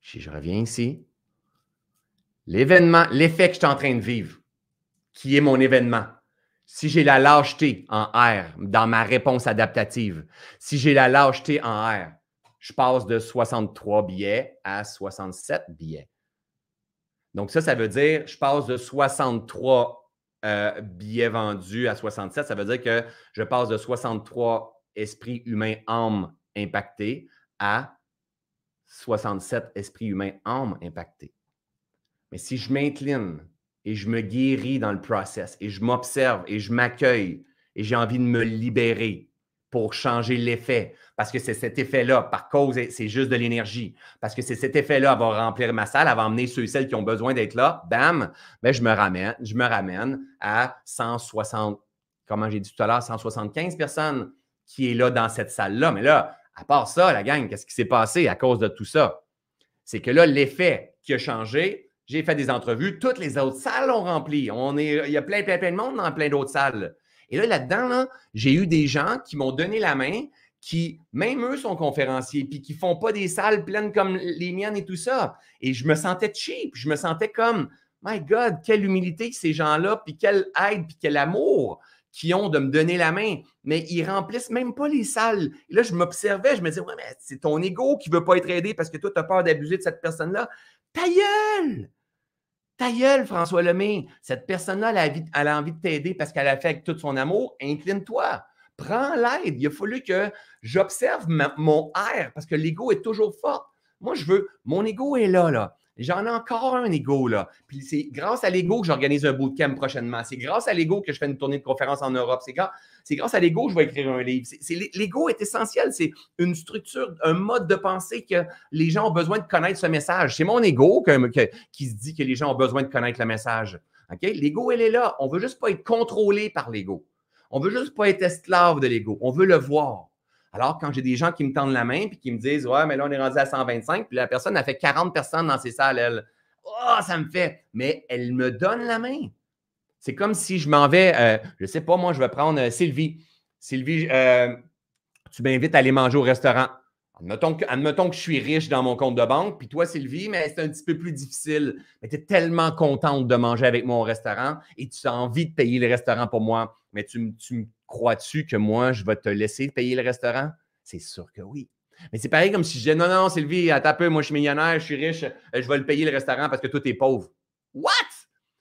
Si je reviens ici, l'événement, l'effet que je suis en train de vivre, qui est mon événement, si j'ai la lâcheté en R dans ma réponse adaptative, si j'ai la lâcheté en R, je passe de 63 billets à 67 billets. Donc, ça, ça veut dire, je passe de 63 euh, billets vendus à 67. Ça veut dire que je passe de 63 esprits humains, âmes impactés à 67 esprits humains, âmes impactés. Mais si je m'incline et je me guéris dans le process et je m'observe et je m'accueille et j'ai envie de me libérer pour changer l'effet, parce que c'est cet effet-là, par cause, c'est juste de l'énergie, parce que c'est cet effet-là va remplir ma salle, elle va emmener ceux et celles qui ont besoin d'être là, bam, ben je me ramène, je me ramène à 160, comment j'ai dit tout à l'heure, 175 personnes qui est là dans cette salle-là. Mais là, à part ça, la gang, qu'est-ce qui s'est passé à cause de tout ça? C'est que là, l'effet qui a changé, j'ai fait des entrevues, toutes les autres salles ont rempli. On est, il y a plein, plein, plein de monde dans plein d'autres salles. Et là, là-dedans, j'ai eu des gens qui m'ont donné la main, qui, même eux, sont conférenciers, puis qui ne font pas des salles pleines comme les miennes et tout ça. Et je me sentais cheap. Je me sentais comme, my God, quelle humilité ces gens-là, puis quelle aide, puis quel amour qui ont de me donner la main, mais ils remplissent même pas les salles. Et là, je m'observais, je me disais, ouais, mais c'est ton ego qui veut pas être aidé parce que toi, tu as peur d'abuser de cette personne-là. Ta gueule! Ta gueule, François Lemay. Cette personne-là, elle, a envie de t'aider parce qu'elle a fait avec tout son amour. Incline-toi. Prends l'aide. Il a fallu que j'observe mon air parce que l'ego est toujours fort. Moi, je veux, mon ego est là, là. J'en ai encore un ego, là. Puis c'est grâce à l'ego que j'organise un bootcamp prochainement. C'est grâce à l'ego que je fais une tournée de conférence en Europe. C'est grâce, à l'ego que je vais écrire un livre. L'ego est essentiel. C'est une structure, un mode de pensée que les gens ont besoin de connaître ce message. C'est mon ego qui se dit que les gens ont besoin de connaître le message. L'ego, elle est là. On ne veut juste pas être contrôlé par l'ego. On ne veut juste pas être esclave de l'ego. On veut le voir. Alors, quand j'ai des gens qui me tendent la main et qui me disent Ouais, mais là, on est rendu à 125, puis la personne a fait 40 personnes dans ses salles, elle. Oh, ça me fait. Mais elle me donne la main. C'est comme si je m'en vais, euh, je ne sais pas, moi, je vais prendre euh, Sylvie. Sylvie, euh, tu m'invites à aller manger au restaurant. Admettons que, que, je suis riche dans mon compte de banque, puis toi, Sylvie, mais c'est un petit peu plus difficile. Mais tu es tellement contente de manger avec moi au restaurant et tu as envie de payer le restaurant pour moi. Mais tu, tu crois-tu que moi, je vais te laisser payer le restaurant? C'est sûr que oui. Mais c'est pareil comme si je disais non, non, Sylvie, à peu, moi je suis millionnaire, je suis riche, euh, je vais le payer le restaurant parce que toi, tu es pauvre. What?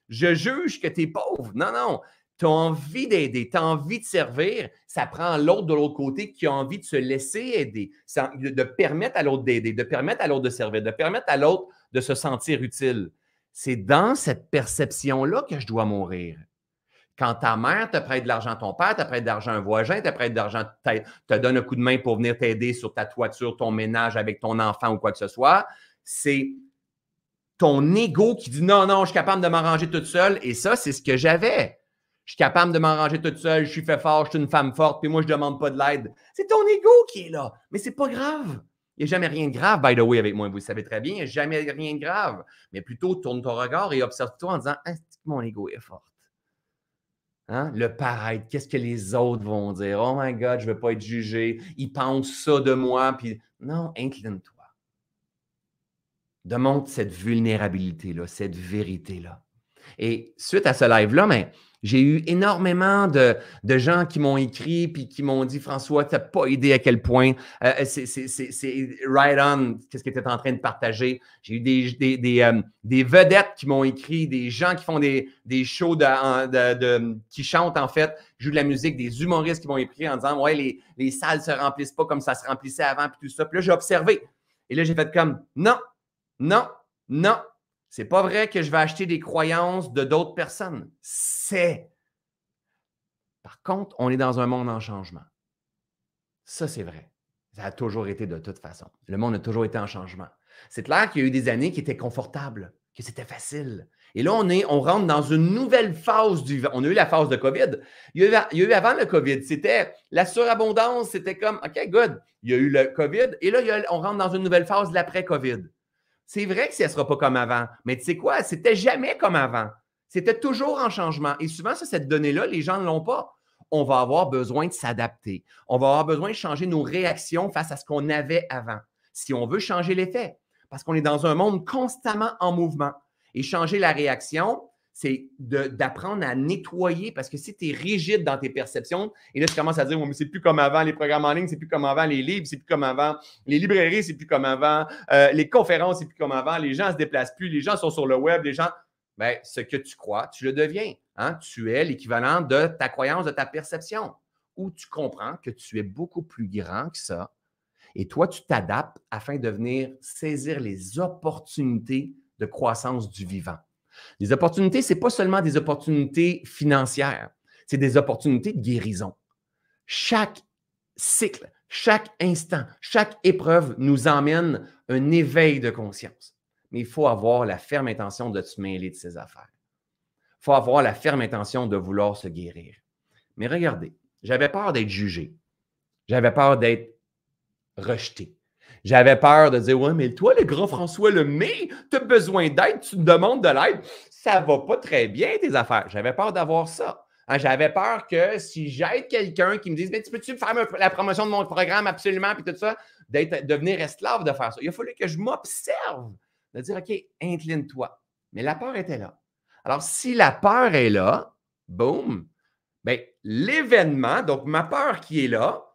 Je juge que tu es pauvre. Non, non. Tu as envie d'aider, tu as envie de servir. Ça prend l'autre de l'autre côté qui a envie de se laisser aider, de permettre à l'autre d'aider, de permettre à l'autre de servir, de permettre à l'autre de se sentir utile. C'est dans cette perception-là que je dois mourir. Quand ta mère te prête de l'argent, ton père te prête de l'argent, un voisin te prête de l'argent, te donne un coup de main pour venir t'aider sur ta toiture, ton ménage avec ton enfant ou quoi que ce soit, c'est ton ego qui dit non, non, je suis capable de m'arranger toute seule. Et ça, c'est ce que j'avais. Je suis capable de m'arranger toute seule, je suis fait fort, je suis une femme forte, puis moi, je ne demande pas de l'aide. C'est ton ego qui est là. Mais c'est pas grave. Il n'y a jamais rien de grave, by the way, avec moi. Vous le savez très bien, il n'y a jamais rien de grave. Mais plutôt, tourne ton regard et observe-toi en disant ah, mon ego est fort. Hein? Le paraître, qu'est-ce que les autres vont dire? Oh my God, je ne veux pas être jugé. Ils pensent ça de moi. Puis non, incline-toi. Demande cette vulnérabilité-là, cette vérité-là. Et suite à ce live-là, mais j'ai eu énormément de, gens qui m'ont écrit puis qui m'ont dit François, tu n'as pas idée à quel point euh, euh, c'est right on, qu'est-ce que tu es en train de partager. J'ai eu des, euh, des, vedettes qui m'ont écrit, des gens qui font des, des shows de, qui chantent en fait, jouent de la musique, des humoristes qui m'ont écrit en disant Ouais, les, les salles ne se remplissent pas comme ça se remplissait avant, puis tout ça. Puis là, j'ai observé. Et là, j'ai fait comme Non, non, non, c'est pas vrai que je vais acheter des croyances de d'autres personnes. C'est. Par contre, on est dans un monde en changement. Ça, c'est vrai. Ça a toujours été de toute façon. Le monde a toujours été en changement. C'est clair qu'il y a eu des années qui étaient confortables, que c'était facile. Et là, on, est, on rentre dans une nouvelle phase du On a eu la phase de COVID. Il y a eu, avant le COVID, c'était la surabondance, c'était comme, OK, good. Il y a eu le COVID. Et là, on rentre dans une nouvelle phase de l'après-COVID. C'est vrai que ça ne sera pas comme avant. Mais tu sais quoi? C'était jamais comme avant. C'était toujours en changement. Et souvent, cette donnée-là, les gens ne l'ont pas. On va avoir besoin de s'adapter. On va avoir besoin de changer nos réactions face à ce qu'on avait avant. Si on veut changer l'effet, parce qu'on est dans un monde constamment en mouvement. Et changer la réaction, c'est d'apprendre à nettoyer parce que si tu es rigide dans tes perceptions, et là, tu commences à dire, mais c'est plus comme avant, les programmes en ligne, c'est plus comme avant, les livres, c'est plus comme avant, les librairies, c'est plus comme avant, euh, les conférences, c'est plus comme avant, les gens ne se déplacent plus, les gens sont sur le web, les gens. Bien, ce que tu crois, tu le deviens. Hein? Tu es l'équivalent de ta croyance, de ta perception, où tu comprends que tu es beaucoup plus grand que ça. Et toi, tu t'adaptes afin de venir saisir les opportunités de croissance du vivant. Les opportunités, ce n'est pas seulement des opportunités financières, c'est des opportunités de guérison. Chaque cycle, chaque instant, chaque épreuve nous emmène un éveil de conscience. Mais il faut avoir la ferme intention de se mêler de ces affaires. Il faut avoir la ferme intention de vouloir se guérir. Mais regardez, j'avais peur d'être jugé. J'avais peur d'être rejeté. J'avais peur de dire Ouais, mais toi, le grand François Lemay, tu as besoin d'aide, tu me demandes de l'aide. Ça va pas très bien, tes affaires. J'avais peur d'avoir ça. Hein, j'avais peur que si j'aide quelqu'un qui me dise Mais tu peux-tu faire la promotion de mon programme absolument, puis tout ça, d'être, devenir esclave de faire ça. Il a fallu que je m'observe, de dire OK, incline-toi. Mais la peur était là. Alors, si la peur est là, boum, bien, l'événement, donc ma peur qui est là,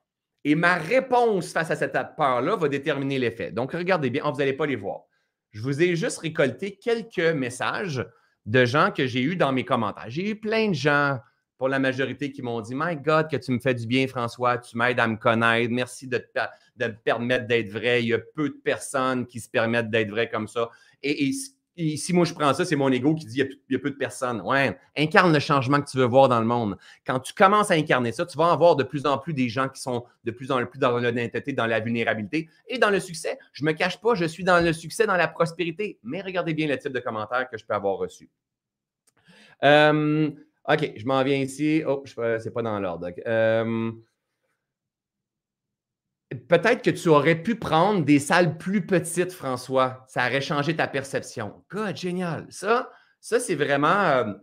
et ma réponse face à cette peur-là va déterminer l'effet. Donc, regardez bien, vous n'allez pas les voir. Je vous ai juste récolté quelques messages de gens que j'ai eus dans mes commentaires. J'ai eu plein de gens, pour la majorité, qui m'ont dit My God, que tu me fais du bien, François, tu m'aides à me connaître, merci de, me permettre d'être vrai. Il y a peu de personnes qui se permettent d'être vrai comme ça. Et si moi je prends ça, c'est mon ego qui dit il y, a, peu de personnes. Ouais, incarne le changement que tu veux voir dans le monde. Quand tu commences à incarner ça, tu vas en voir de plus en plus des gens qui sont de plus en plus dans l'honnêteté, dans la vulnérabilité et dans le succès. Je ne me cache pas, je suis dans le succès, dans la prospérité. Mais regardez bien le type de commentaires que je peux avoir reçu. Euh, OK, je m'en viens ici. Oh, ce n'est pas dans l'ordre. Euh, Peut-être que tu aurais pu prendre des salles plus petites, François. Ça aurait changé ta perception. God, génial. Ça, ça c'est vraiment. Euh,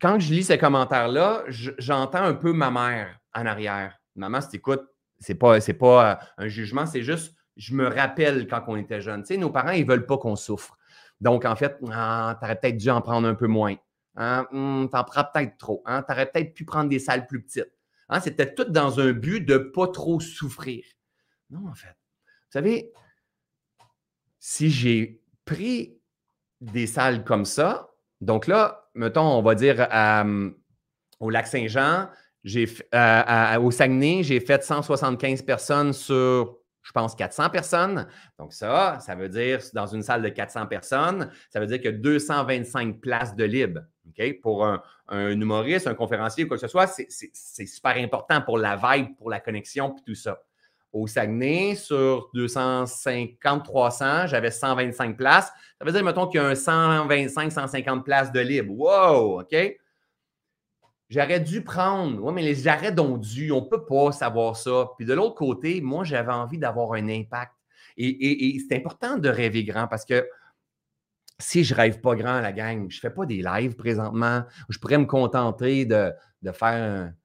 quand je lis ces commentaires-là, j'entends un peu ma mère en arrière. Maman, si tu écoutes, c'est pas, c'est pas euh, un jugement, c'est juste, je me rappelle quand on était jeune. Tu sais, nos parents, ils veulent pas qu'on souffre. Donc, en fait, ah, tu aurais peut-être dû en prendre un peu moins. Hein? Hmm, tu en prends peut-être trop. Hein? Tu aurais peut-être pu prendre des salles plus petites. Hein, c'était tout dans un but de ne pas trop souffrir. Non, en fait. Vous savez, si j'ai pris des salles comme ça, donc là, mettons, on va dire au lac Saint-Jean, au Saguenay, j'ai fait 175 personnes sur, je pense, 400 personnes. Donc ça, ça veut dire, dans une salle de 400 personnes, ça veut dire que 225 places de libre. Pour un, humoriste, un conférencier ou quoi que ce soit, c'est super important pour la vibe, pour la connexion, puis tout ça. Au Saguenay, sur 250, 300, j'avais 125 places. Ça veut dire, mettons, qu'il y a un 125, 150 places de libre. Wow! OK? J'aurais dû prendre. Oui, mais les arrêts dû. On ne peut pas savoir ça. Puis de l'autre côté, moi, j'avais envie d'avoir un impact. et c'est important de rêver grand parce que si je rêve pas grand, la gang, je fais pas des lives présentement, je pourrais me contenter de, faire une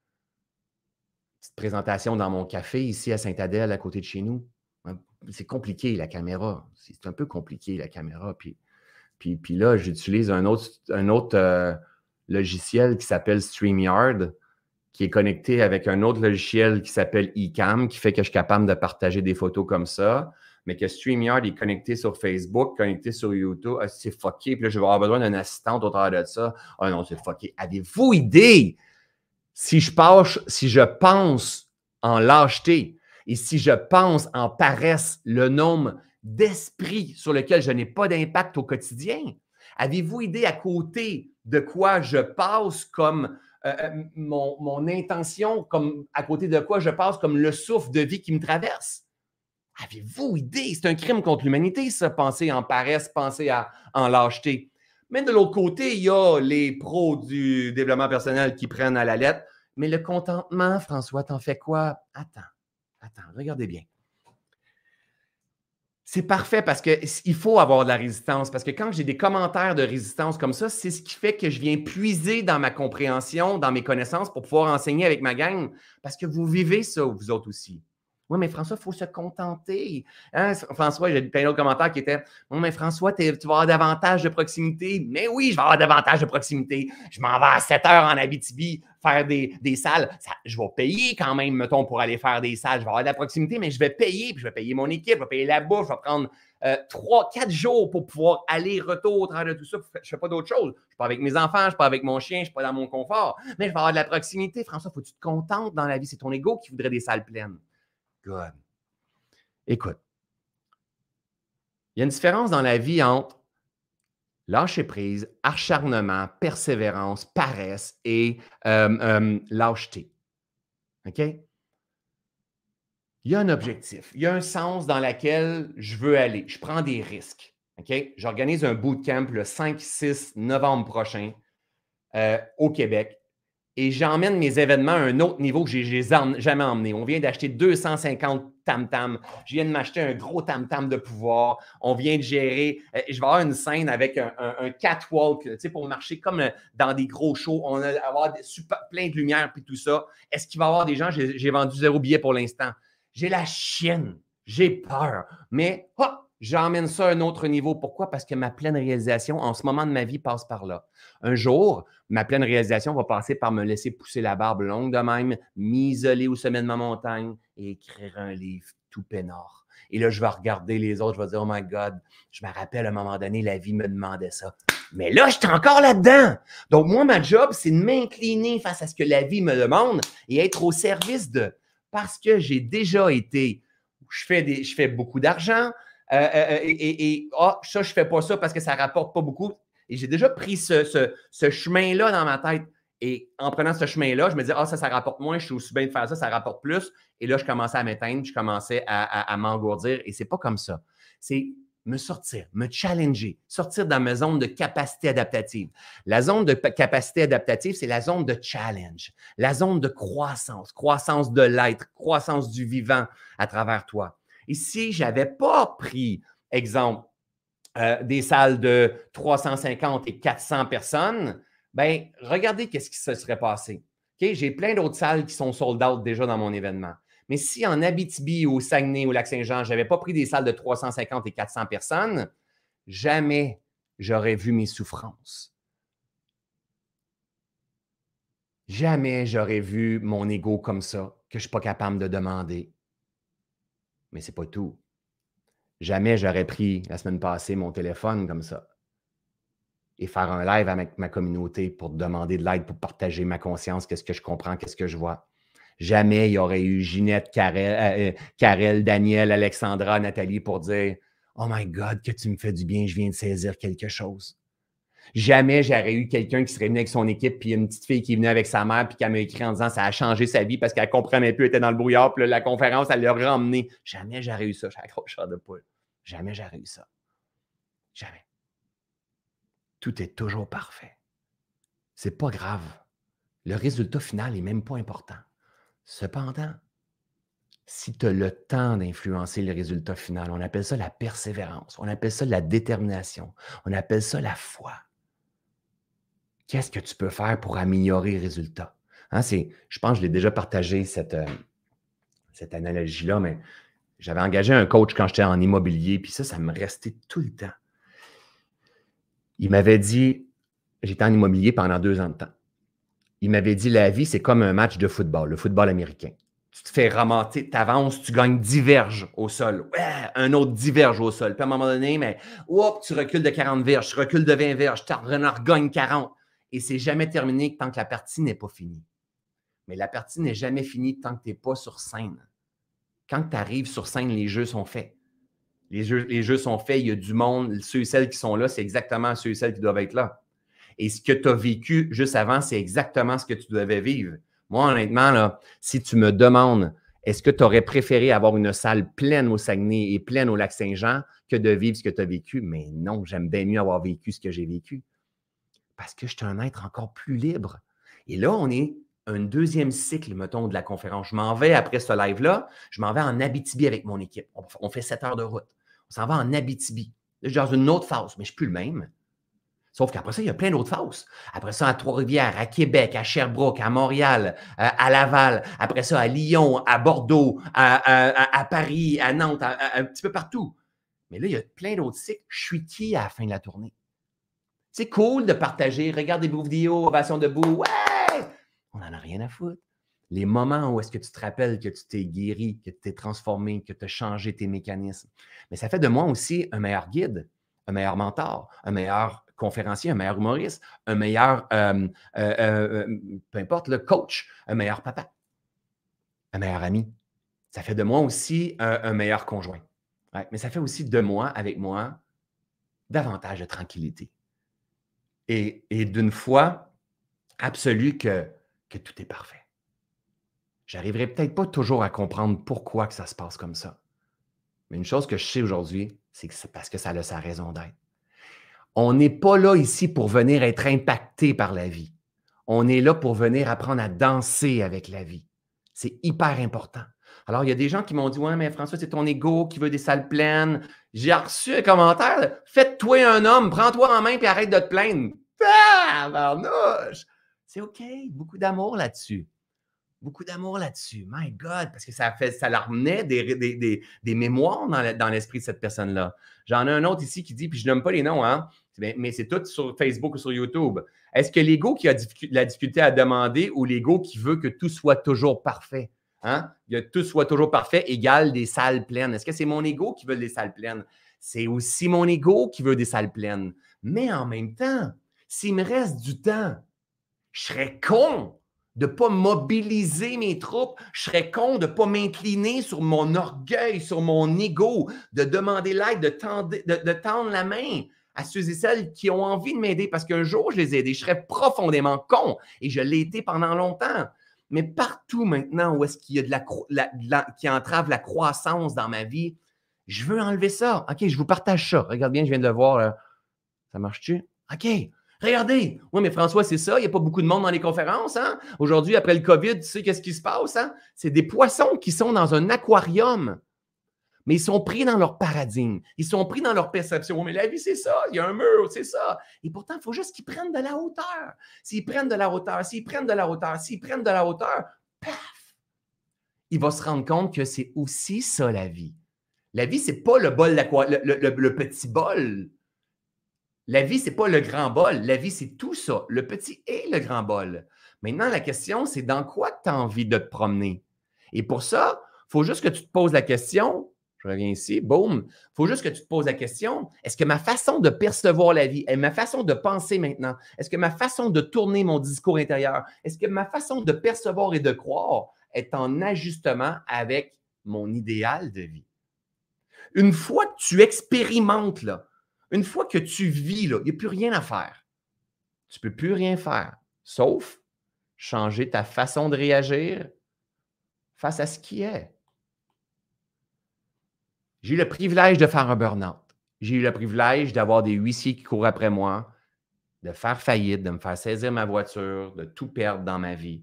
petite présentation dans mon café ici à Saint-Adèle, à côté de chez nous. Hein, c'est compliqué, la caméra. C'est un peu compliqué, la caméra. Puis, puis, puis là, j'utilise un autre, euh, logiciel qui s'appelle StreamYard, qui est connecté avec un autre logiciel qui s'appelle eCam, qui fait que je suis capable de partager des photos comme ça mais que StreamYard est connecté sur Facebook, connecté sur YouTube, ah, c'est fucké. Puis là, je vais avoir besoin d'un assistant au travers de ça. Ah non, c'est fucké. Avez-vous idée si je, passe, si je pense en lâcheté et si je pense en paresse le nombre d'esprits sur lesquels je n'ai pas d'impact au quotidien? Avez-vous idée à côté de quoi je passe comme euh, euh, mon, mon intention, comme à côté de quoi je passe comme le souffle de vie qui me traverse? Avez-vous idée? C'est un crime contre l'humanité, ça, penser en paresse, penser à, en lâcheté. Mais de l'autre côté, il y a les pros du développement personnel qui prennent à la lettre. Mais le contentement, François, t'en fais quoi? Attends, attends, regardez bien. C'est parfait parce qu'il faut avoir de la résistance. Parce que quand j'ai des commentaires de résistance comme ça, c'est ce qui fait que je viens puiser dans ma compréhension, dans mes connaissances pour pouvoir enseigner avec ma gang. Parce que vous vivez ça, vous autres aussi. Oui, mais François, il faut se contenter. Hein, François, j'ai plein d'autres commentaires qui étaient Oui, mais François, tu vas avoir davantage de proximité. Mais oui, je vais avoir davantage de proximité. Je m'en vais à 7 heures en Abitibi faire des, salles. je vais payer quand même, mettons, pour aller faire des salles. Je vais avoir de la proximité, mais je vais payer. Puis je vais payer mon équipe, je vais payer la bouffe, je vais prendre euh, trois, quatre jours pour pouvoir aller, retour au travers de tout ça. Je ne fais pas d'autre chose. Je ne suis pas avec mes enfants, je ne suis pas avec mon chien, je ne suis pas dans mon confort. Mais je vais avoir de la proximité. François, faut que tu te contentes dans la vie. C'est ton ego qui voudrait des salles pleines. Good. Écoute, il y a une différence dans la vie entre lâcher prise, acharnement, persévérance, paresse et euh, euh, lâcheté. OK? Il y a un objectif, il y a un sens dans lequel je veux aller. Je prends des risques. OK? J'organise un bootcamp le 5-6 novembre prochain euh, au Québec et j'emmène mes événements à un autre niveau que je n'ai jamais emmené. On vient d'acheter 250 tam-tam. Je viens de m'acheter un gros tam-tam de pouvoir. On vient de gérer. Euh, je vais avoir une scène avec un, catwalk, tu sais, pour marcher comme euh, dans des gros shows. On va avoir plein de lumière puis tout ça. Est-ce qu'il va y avoir des gens? J'ai vendu zéro billet pour l'instant. J'ai la chienne. J'ai peur. Mais j'emmène ça à un autre niveau. Pourquoi? Parce que ma pleine réalisation, en ce moment de ma vie, passe par là. Un jour, ma pleine réalisation va passer par me laisser pousser la barbe longue de même, m'isoler au sommet de ma montagne et écrire un livre tout peinard. Et là, je vais regarder les autres, je vais dire, oh my God, je me rappelle à un moment donné, la vie me demandait ça. Mais là, je suis encore là-dedans. Donc, moi, ma job, c'est de m'incliner face à ce que la vie me demande et être au service de. Parce que j'ai déjà été, je fais, des, je fais beaucoup d'argent, euh, euh, euh, et, et, ah, ça, je ne fais pas ça parce que ça ne rapporte pas beaucoup. Et j'ai déjà pris ce, chemin-là dans ma tête. Et en prenant ce chemin-là, je me disais, ah, ça, ça rapporte moins, je suis aussi bien de faire ça, ça rapporte plus. Et là, je commençais à m'éteindre, je commençais à, m'engourdir. Et c'est pas comme ça. C'est me sortir, me challenger, sortir dans ma zone de capacité adaptative. La zone de capacité adaptative, c'est la zone de challenge, la zone de croissance, croissance de l'être, croissance du vivant à travers toi. Et si je n'avais pas pris, exemple, euh, des salles de 350 et 400 personnes, ben regardez qu'est-ce qui se serait passé. J'ai plein d'autres salles qui sont sold out déjà dans mon événement. Mais si en Abitibi ou au Saguenay ou au Lac-Saint-Jean, je n'avais pas pris des salles de 350 et 400 personnes, jamais j'aurais vu mes souffrances. Jamais j'aurais vu mon ego comme ça, que je ne suis pas capable de demander. Mais ce n'est pas tout. Jamais j'aurais pris la semaine passée mon téléphone comme ça et faire un live avec ma communauté pour demander de l'aide, pour partager ma conscience, qu'est-ce que je comprends, qu'est-ce que je vois. Jamais il y aurait eu Ginette, Karel, euh, Daniel, Alexandra, Nathalie pour dire Oh my God, que tu me fais du bien, je viens de saisir quelque chose. Jamais j'aurais eu quelqu'un qui serait venu avec son équipe, puis une petite fille qui est venue avec sa mère, puis qui m'a écrit en disant ça a changé sa vie parce qu'elle comprenait plus, elle était dans le brouillard, puis la conférence, elle l'a ramené. Jamais j'aurais eu ça, j'ai accroché de poule. Jamais j'aurais eu ça. Jamais. Tout est toujours parfait. C'est pas grave. Le résultat final n'est même pas important. Cependant, si tu as le temps d'influencer le résultat final, on appelle ça la persévérance, on appelle ça la détermination, on appelle ça la foi. Qu'est-ce que tu peux faire pour améliorer le résultat? Hein, je pense que je l'ai déjà partagé, cette, euh, cette analogie-là, mais j'avais engagé un coach quand j'étais en immobilier, puis ça, ça me restait tout le temps. Il m'avait dit, j'étais en immobilier pendant deux ans de temps. Il m'avait dit, la vie, c'est comme un match de football, le football américain. Tu te fais ramasser, tu avances, tu gagnes 10 verges au sol. Ouais, un autre 10 verges au sol. Puis à un moment donné, mais tu recules de 40 verges, tu recules de 20 verges, tu regagnes 40. Et c'est jamais terminé tant que la partie n'est pas finie. Mais la partie n'est jamais finie tant que tu n'es pas sur scène. Quand tu arrives sur scène, les jeux sont faits. Les jeux, sont faits, il y a du monde. Ceux et celles qui sont là, c'est exactement ceux et celles qui doivent être là. Et ce que tu as vécu juste avant, c'est exactement ce que tu devais vivre. Moi, honnêtement, si tu me demandes Est-ce que tu aurais préféré avoir une salle pleine au Saguenay et pleine au Lac-Saint-Jean que de vivre ce que tu as vécu? Mais non, j'aime bien mieux avoir vécu ce que j'ai vécu. Parce que je suis un être encore plus libre. Et là, on est un deuxième cycle, mettons, de la conférence. Je m'en vais après ce live-là, je m'en vais en Abitibi avec mon équipe. On fait sept heures de route. On s'en va en Abitibi. je suis dans une autre phase, mais je ne suis plus le même. Sauf qu'après ça, il y a plein d'autres fausses. Après ça, à Trois-Rivières, à Québec, à Sherbrooke, à Montréal, euh, à, Laval. Après ça, à Lyon, à Bordeaux, à, Paris, à Nantes, un petit peu partout. Mais là, il y a plein d'autres cycles. Je suis qui à la fin de la tournée? C'est cool de partager. Regardez vos vidéos, ovation debout. Ouais! On n'en a rien à foutre. Les moments où est-ce que tu te rappelles que tu t'es guéri, que tu t'es transformé, que tu as changé tes mécanismes. Mais ça fait de moi aussi un meilleur guide, un meilleur mentor, un meilleur conférencier, un meilleur humoriste, un meilleur, euh, euh, euh, peu importe, le coach, un meilleur papa, un meilleur ami. Ça fait de moi aussi un, meilleur conjoint. mais ça fait aussi de moi, avec moi, davantage de tranquillité. Et, d'une foi absolue que, tout est parfait. J'arriverai peut-être pas toujours à comprendre pourquoi ça se passe comme ça. Mais une chose que je sais aujourd'hui, c'est que c'est parce que ça a sa raison d'être. On n'est pas là ici pour venir être impacté par la vie. On est là pour venir apprendre à danser avec la vie. C'est hyper important. Alors, il y a des gens qui m'ont dit Ouais, mais François, c'est ton ego qui veut des salles pleines. J'ai reçu un commentaire Faites-toi un homme, prends-toi en main et arrête de te plaindre. Ah, C'est OK, beaucoup d'amour là-dessus. Beaucoup d'amour là-dessus. My God, parce que ça, fait, ça leur des, mémoires dans l'esprit de cette personne-là. J'en ai un autre ici qui dit, puis je nomme pas les noms, hein, mais c'est tout sur Facebook ou sur YouTube. Est-ce que l'ego qui a la difficulté à demander ou l'ego qui veut que tout soit toujours parfait? Hein? Que tout soit toujours parfait égale des salles pleines. Est-ce que c'est mon ego qui veut des salles pleines? C'est aussi mon ego qui veut des salles pleines. Mais en même temps, s'il me reste du temps, je serais con de ne pas mobiliser mes troupes. Je serais con de ne pas m'incliner sur mon orgueil, sur mon ego, de demander l'aide, de, de, tendre la main à ceux et celles qui ont envie de m'aider parce qu'un jour, je les ai aidés. Je serais profondément con et je l'ai été pendant longtemps. Mais partout maintenant où est-ce qu'il y a de la, qui entrave la croissance dans ma vie, je veux enlever ça. OK, je vous partage ça. Regarde bien, je viens de le voir. Ça marche-tu? OK. Regardez. Oui, mais François, c'est ça. Il n'y a pas beaucoup de monde dans les conférences. Hein? Aujourd'hui, après le COVID, tu sais qu'est-ce qui se passe? Hein? C'est des poissons qui sont dans un aquarium mais ils sont pris dans leur paradigme, ils sont pris dans leur perception. Mais la vie, c'est ça, il y a un mur, c'est ça. Et pourtant, il faut juste qu'ils prennent de la hauteur. S'ils prennent de la hauteur, s'ils prennent de la hauteur, s'ils prennent de la hauteur, paf, il va se rendre compte que c'est aussi ça la vie. La vie, ce n'est pas le bol, le, le, le, petit bol. La vie, ce n'est pas le grand bol. La vie, c'est tout ça, le petit et le grand bol. Maintenant, la question, c'est dans quoi tu as envie de te promener? Et pour ça, il faut juste que tu te poses la question, je reviens ici, boum. Il faut juste que tu te poses la question, est-ce que ma façon de percevoir la vie, est ma façon de penser maintenant, est-ce que ma façon de tourner mon discours intérieur, est-ce que ma façon de percevoir et de croire est en ajustement avec mon idéal de vie? Une fois que tu expérimentes, là, une fois que tu vis, il n'y a plus rien à faire. Tu ne peux plus rien faire, sauf changer ta façon de réagir face à ce qui est. J'ai eu le privilège de faire un burn-out. J'ai eu le privilège d'avoir des huissiers qui courent après moi, de faire faillite, de me faire saisir ma voiture, de tout perdre dans ma vie.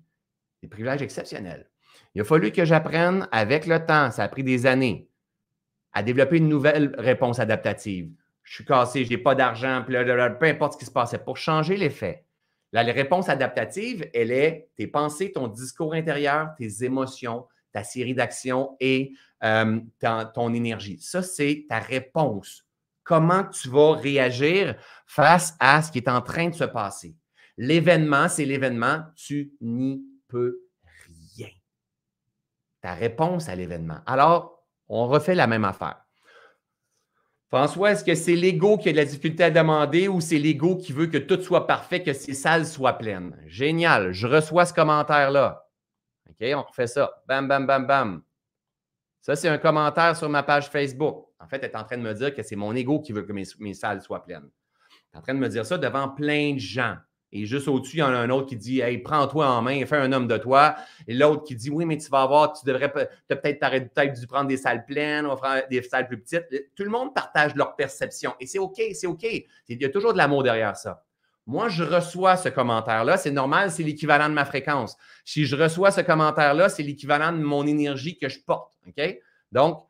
Des privilèges exceptionnels. Il a fallu que j'apprenne avec le temps, ça a pris des années, à développer une nouvelle réponse adaptative. Je suis cassé, je n'ai pas d'argent, peu importe ce qui se passait, pour changer l'effet. La réponse adaptative, elle est tes pensées, ton discours intérieur, tes émotions, ta série d'actions et euh, ton, énergie. Ça, c'est ta réponse. Comment tu vas réagir face à ce qui est en train de se passer? L'événement, c'est l'événement, tu n'y peux rien. Ta réponse à l'événement. Alors, on refait la même affaire. François, est-ce que c'est l'ego qui a de la difficulté à demander ou c'est l'ego qui veut que tout soit parfait, que ces salles soient pleines? Génial. Je reçois ce commentaire-là. OK, on refait ça. Bam, bam, bam, bam. Ça, c'est un commentaire sur ma page Facebook. En fait, elle est en train de me dire que c'est mon ego qui veut que mes, salles soient pleines. Elle est en train de me dire ça devant plein de gens. Et juste au-dessus, il y en a un autre qui dit Hey, prends-toi en main, fais un homme de toi. Et l'autre qui dit Oui, mais tu vas avoir, tu devrais peut-être dû prendre des salles pleines, ou des salles plus petites. Tout le monde partage leur perception. Et c'est OK, c'est OK. Il y a toujours de l'amour derrière ça. Moi, je reçois ce commentaire-là. C'est normal, c'est l'équivalent de ma fréquence. Si je reçois ce commentaire-là, c'est l'équivalent de mon énergie que je porte. Donc,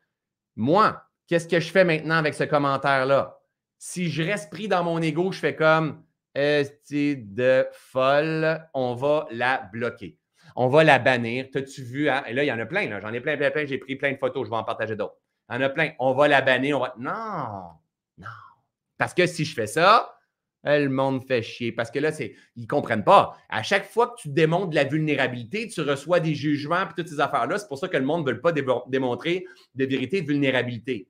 moi, qu'est-ce que je fais maintenant avec ce commentaire-là? Si je reste pris dans mon ego, je fais comme c'est de folle, on va la bloquer. On va la bannir. T'as-tu vu? Hein? Et là, il y en a plein. J'en ai plein, plein, plein. J'ai pris plein de photos. Je vais en partager d'autres. Il y en a plein. On va la bannir. Non, non. Parce que si je fais ça, le monde fait chier. Parce que là, c'est, ils ne comprennent pas. À chaque fois que tu démontres de la vulnérabilité, tu reçois des jugements et toutes ces affaires-là. C'est pour ça que le monde ne veut pas démontrer de vérité de vulnérabilité.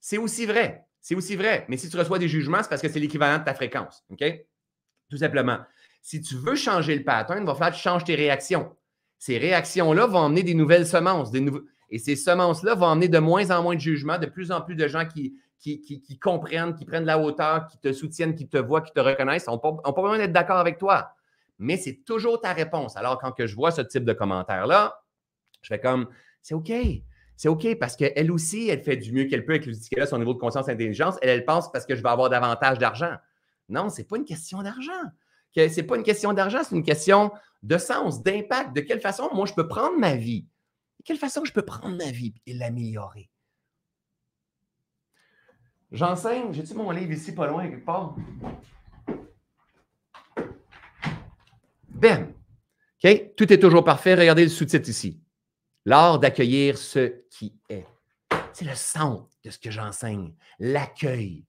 C'est aussi vrai. C'est aussi vrai. Mais si tu reçois des jugements, c'est parce que c'est l'équivalent de ta fréquence. OK? Tout simplement. Si tu veux changer le pattern, il va falloir que tu changes tes réactions. Ces réactions-là vont amener des nouvelles semences. Des Et ces semences-là vont amener de moins en moins de jugements, de plus en plus de gens qui, qui, comprennent, qui prennent la hauteur, qui te soutiennent, qui te voient, qui te reconnaissent, n'ont pas, pas besoin d'être d'accord avec toi. Mais c'est toujours ta réponse. Alors, quand que je vois ce type de commentaire-là, je fais comme, c'est OK. C'est OK parce qu'elle aussi, elle fait du mieux qu'elle peut avec l'outil qu'elle a, son niveau de conscience et d'intelligence. Elle, elle pense parce que je vais avoir davantage d'argent. Non, ce n'est pas une question d'argent. Ce n'est pas une question d'argent, c'est une question de sens, d'impact. De quelle façon, moi, je peux prendre ma vie? De quelle façon je peux prendre ma vie et l'améliorer? J'enseigne, j'ai-tu mon livre ici pas loin quelque part? Ben, OK? Tout est toujours parfait. Regardez le sous-titre ici. L'art d'accueillir ce qui est. C'est le centre de ce que j'enseigne, l'accueil.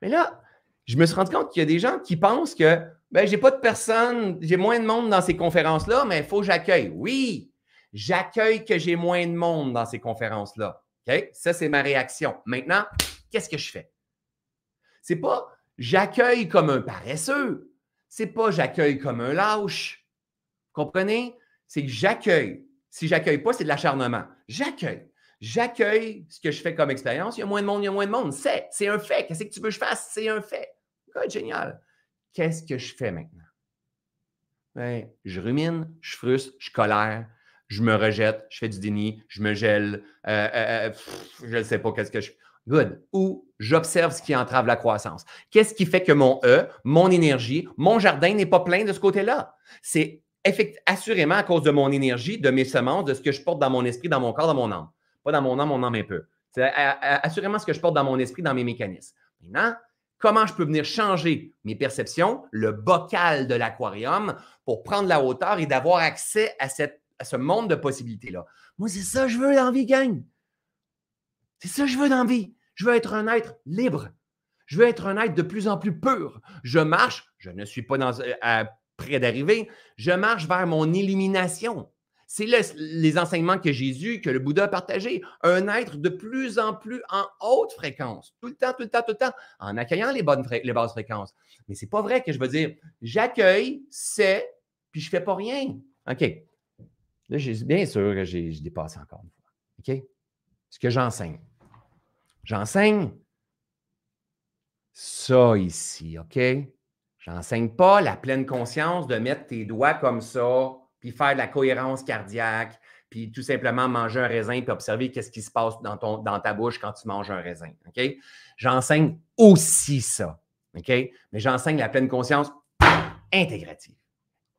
Mais là, je me suis rendu compte qu'il y a des gens qui pensent que ben, j'ai pas de personnes, j'ai moins de monde dans ces conférences-là, mais il faut que j'accueille. Oui, j'accueille que j'ai moins de monde dans ces conférences-là. Ça, c'est ma réaction. Maintenant, qu'est-ce que je fais? C'est pas j'accueille comme un paresseux. C'est pas j'accueille comme un lâche. Comprenez? C'est que j'accueille. Si j'accueille pas, c'est de l'acharnement. J'accueille. J'accueille ce que je fais comme expérience. Il y a moins de monde, il y a moins de monde. C'est, c'est un fait. Qu'est-ce que tu veux que je fasse? C'est un fait. génial. Qu'est-ce que je fais maintenant? Ben, je rumine, je frustre, je colère, je me rejette, je fais du déni, je me gèle, euh, euh, euh, je ne sais pas qu'est-ce que je. Good. Ou j'observe ce qui entrave la croissance. Qu'est-ce qui fait que mon E, mon énergie, mon jardin n'est pas plein de ce côté-là? C'est assurément à cause de mon énergie, de mes semences, de ce que je porte dans mon esprit, dans mon corps, dans mon âme. Pas dans mon âme, mon âme un peu. C'est assurément ce que je porte dans mon esprit, dans mes mécanismes. Maintenant, comment je peux venir changer mes perceptions, le bocal de l'aquarium, pour prendre la hauteur et d'avoir accès à, ce monde de possibilités-là? Moi, c'est ça que je veux dans la vie, gang. C'est ça que je veux dans la vie. Je veux être un être libre. Je veux être un être de plus en plus pur. Je marche, je ne suis pas dans, euh, près d'arriver, je marche vers mon illumination. C'est les enseignements que Jésus, que le Bouddha a partagés. Un être de plus en plus en haute fréquence. Tout le temps, tout le temps, tout le temps, en accueillant les, bonnes les basses fréquences. Mais ce n'est pas vrai que je veux dire, j'accueille, c'est, puis je ne fais pas rien. OK. Là, bien sûr que j'ai dépassé encore une fois. OK? Ce que j'enseigne. J'enseigne ça ici, OK? J'enseigne pas la pleine conscience de mettre tes doigts comme ça, puis faire de la cohérence cardiaque, puis tout simplement manger un raisin, puis observer qu'est-ce qui se passe dans, ton, dans ta bouche quand tu manges un raisin, OK? J'enseigne aussi ça, OK? Mais j'enseigne la pleine conscience intégrative,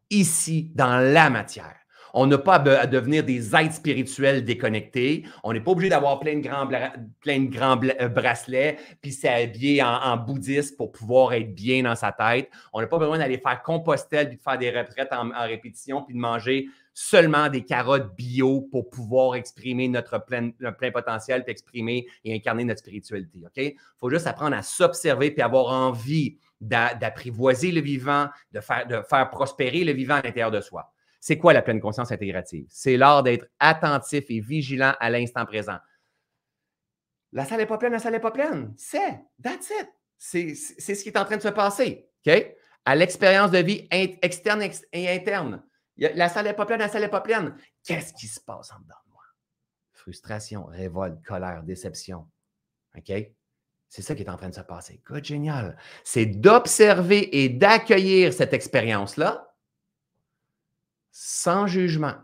ici, dans la matière. On n'a pas à, devenir des êtres spirituels déconnectés. On n'est pas obligé d'avoir plein de grands, plein de grands euh, bracelets, puis s'habiller en, bouddhiste pour pouvoir être bien dans sa tête. On n'a pas besoin d'aller faire Compostelle, puis de faire des retraites en, répétition, puis de manger seulement des carottes bio pour pouvoir exprimer notre plein, plein potentiel, puis exprimer et incarner notre spiritualité. OK? Il faut juste apprendre à s'observer puis avoir envie d'apprivoiser le vivant, de faire, de faire prospérer le vivant à l'intérieur de soi. C'est quoi la pleine conscience intégrative? C'est l'art d'être attentif et vigilant à l'instant présent. La salle n'est pas pleine, la salle n'est pas pleine. C'est, that's it. C'est ce qui est en train de se passer. À l'expérience de vie externe et interne. La salle n'est pas pleine, la salle n'est pas pleine. Qu'est-ce qui se passe en dedans de moi? Frustration, révolte, colère, déception. OK? C'est ça qui est en train de se passer. Good, génial. C'est d'observer et d'accueillir cette expérience-là sans jugement.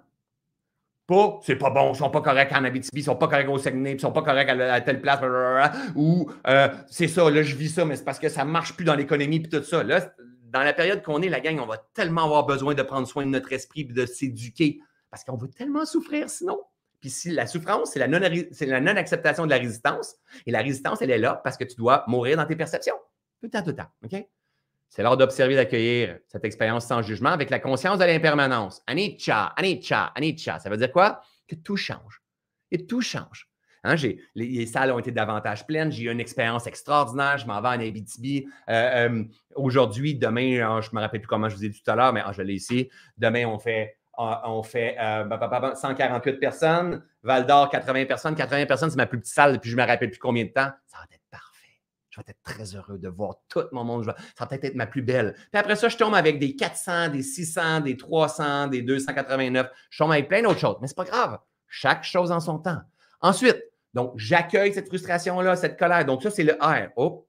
Pas, c'est pas bon, ils sont pas corrects en Abitibi, ils sont pas corrects au Saguenay, ils sont pas corrects à, telle place, ou euh, c'est ça, là, je vis ça, mais c'est parce que ça marche plus dans l'économie, puis tout ça. Là, dans la période qu'on est, la gang, on va tellement avoir besoin de prendre soin de notre esprit de s'éduquer parce qu'on va tellement souffrir sinon. Puis si la souffrance, c'est la non-acceptation de la résistance, et la résistance, elle est là parce que tu dois mourir dans tes perceptions. Tout le temps, tout le temps. OK? C'est l'heure d'observer, d'accueillir cette expérience sans jugement avec la conscience de l'impermanence. Anicca, anicca, anicca. Ça veut dire quoi? Que tout change. Et tout change. Hein, les, salles ont été davantage pleines. J'ai eu une expérience extraordinaire. Je m'en vais en Abitibi. Euh, euh, aujourd'hui, demain, hein, je ne me rappelle plus comment je vous ai dit tout à l'heure, mais ah, je l'ai ici. Demain, on fait, on fait 148 euh, personnes. Val d'Or, 80 personnes. 80 personnes, c'est ma plus petite salle, puis je ne me rappelle plus combien de temps. Ça va être parfait. Je vais être très heureux de voir tout mon monde. Ça va peut-être être ma plus belle. Puis après ça, je tombe avec des 400, des 600, des 300, des 289. Je tombe avec plein d'autres choses. Mais ce n'est pas grave. Chaque chose en son temps. Ensuite, donc, j'accueille cette frustration-là, cette colère. Donc, ça, c'est le R. Oh,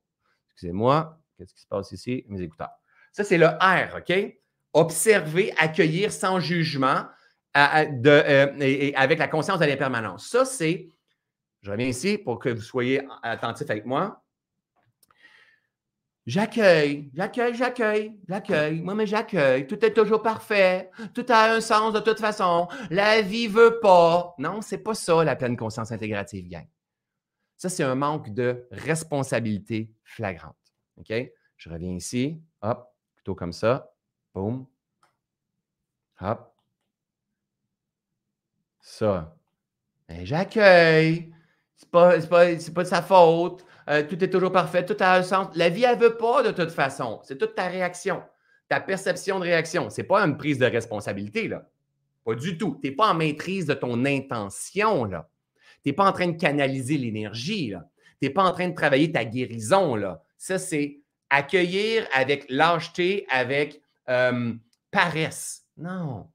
excusez-moi. Qu'est-ce qui se passe ici? Mes écouteurs. Ça, c'est le R, OK? Observer, accueillir sans jugement de, euh, et, avec la conscience de l'impermanence. Ça, c'est, je reviens ici pour que vous soyez attentifs avec moi. J'accueille, j'accueille, j'accueille, j'accueille. Moi, mais j'accueille. Tout est toujours parfait. Tout a un sens de toute façon. La vie veut pas. Non, c'est pas ça, la pleine conscience intégrative, gang. Ça, c'est un manque de responsabilité flagrante. OK? Je reviens ici. Hop, plutôt comme ça. Boum. Hop. Ça. Ben, j'accueille. C'est pas, pas, pas de sa faute. Euh, tout est toujours parfait, tout a un sens. La vie, elle ne veut pas de toute façon. C'est toute ta réaction, ta perception de réaction. Ce n'est pas une prise de responsabilité, là. Pas du tout. Tu n'es pas en maîtrise de ton intention, là. Tu n'es pas en train de canaliser l'énergie, là. Tu n'es pas en train de travailler ta guérison, là. Ça, c'est accueillir avec lâcheté, avec euh, paresse. Non.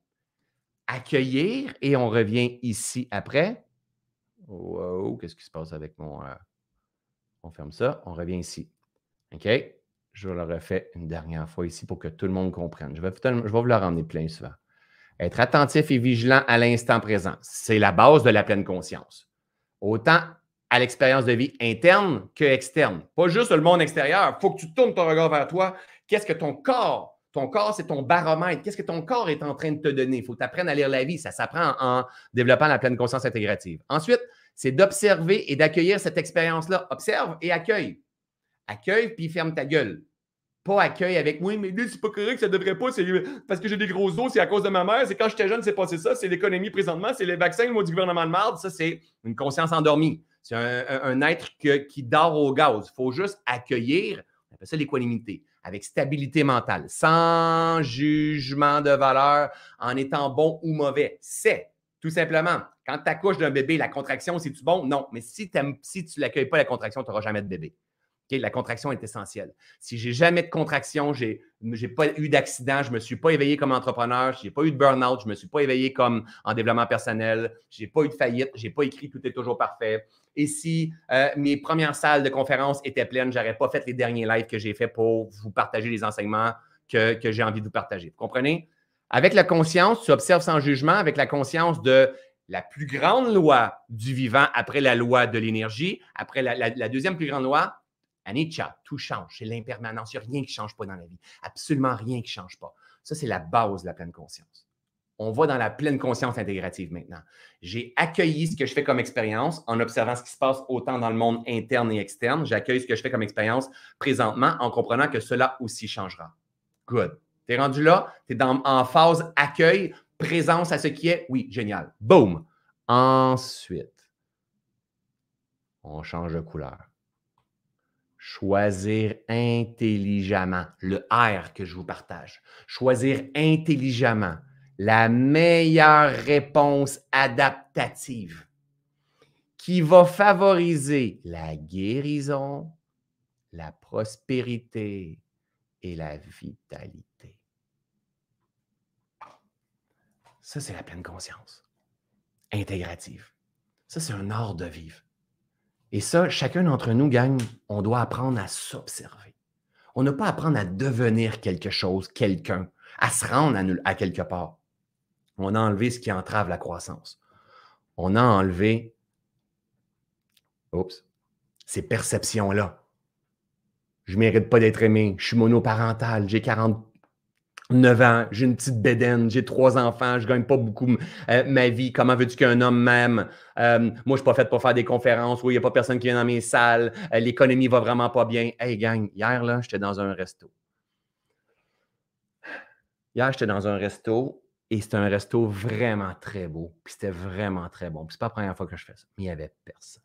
Accueillir, et on revient ici après. Wow, qu'est-ce qui se passe avec mon. Euh, on ferme ça, on revient ici. OK? Je le refais une dernière fois ici pour que tout le monde comprenne. Je vais, je vais vous le ramener plein souvent. Être attentif et vigilant à l'instant présent, c'est la base de la pleine conscience. Autant à l'expérience de vie interne que externe. Pas juste le monde extérieur. Il faut que tu tournes ton regard vers toi. Qu'est-ce que ton corps, ton corps, c'est ton baromètre. Qu'est-ce que ton corps est en train de te donner? Il faut t'apprendre à lire la vie. Ça s'apprend en développant la pleine conscience intégrative. Ensuite, c'est d'observer et d'accueillir cette expérience-là. Observe et accueille. Accueille puis ferme ta gueule. Pas accueille avec oui, mais là, c'est pas correct, ça devrait pas, parce que j'ai des gros os, c'est à cause de ma mère, c'est quand j'étais jeune, c'est passé ça, c'est l'économie présentement, c'est les vaccins, le mot du gouvernement de marde, ça, c'est une conscience endormie. C'est un, être qui dort au gaz. Il faut juste accueillir, on appelle ça l'équanimité, avec stabilité mentale, sans jugement de valeur, en étant bon ou mauvais. C'est tout simplement quand tu accouches d'un bébé, la contraction, c'est-tu bon? Non. Mais si, tu l'accueilles pas, la contraction, tu n'auras jamais de bébé. La contraction est essentielle. Si j'ai jamais de contraction, j'ai n'ai pas eu d'accident, je ne me suis pas éveillé comme entrepreneur, je n'ai pas eu de burn-out, je ne me suis pas éveillé comme en développement personnel, je n'ai pas eu de faillite, je n'ai pas écrit Tout est toujours parfait. Et si euh, mes premières salles de conférence étaient pleines, je n'aurais pas fait les derniers lives que j'ai fait pour vous partager les enseignements que, que j'ai envie de vous partager. Vous comprenez? Avec la conscience, tu observes sans jugement, avec la conscience de la plus grande loi du vivant après la loi de l'énergie, après la, deuxième plus grande loi, Anicca, tout change. C'est l'impermanence. Il n'y a rien qui ne change pas dans la vie. Absolument rien qui ne change pas. Ça, c'est la base de la pleine conscience. On va dans la pleine conscience intégrative maintenant. J'ai accueilli ce que je fais comme expérience en observant ce qui se passe autant dans le monde interne et externe. J'accueille ce que je fais comme expérience présentement en comprenant que cela aussi changera. Good. Tu es rendu là, tu es en phase accueil présence à ce qui est, oui, génial. Boom. Ensuite, on change de couleur. Choisir intelligemment le R que je vous partage. Choisir intelligemment la meilleure réponse adaptative qui va favoriser la guérison, la prospérité et la vitalité. Ça, c'est la pleine conscience. Intégrative. Ça, c'est un art de vivre. Et ça, chacun d'entre nous, gagne, on doit apprendre à s'observer. On n'a pas à apprendre à devenir quelque chose, quelqu'un, à se rendre à, quelque part. On a enlevé ce qui entrave la croissance. On a enlevé, oups, ces perceptions-là. Je ne mérite pas d'être aimé, je suis monoparental, j'ai 49 ans, j'ai une petite bédaine, j'ai trois enfants, je ne gagne pas beaucoup euh, ma vie. Comment veux-tu qu'un homme m'aime? Euh, moi, je suis pas fait pour faire des conférences où il n'y a pas personne qui vient dans mes salles. Euh, l'économie va vraiment pas bien. Hey, gang, hier, là, j'étais dans un resto. Hier, j'étais dans un resto et c'était un resto vraiment très beau. Puis c'était vraiment très bon. Puis c'est pas la première fois que je fais ça. Mais il n'y avait personne.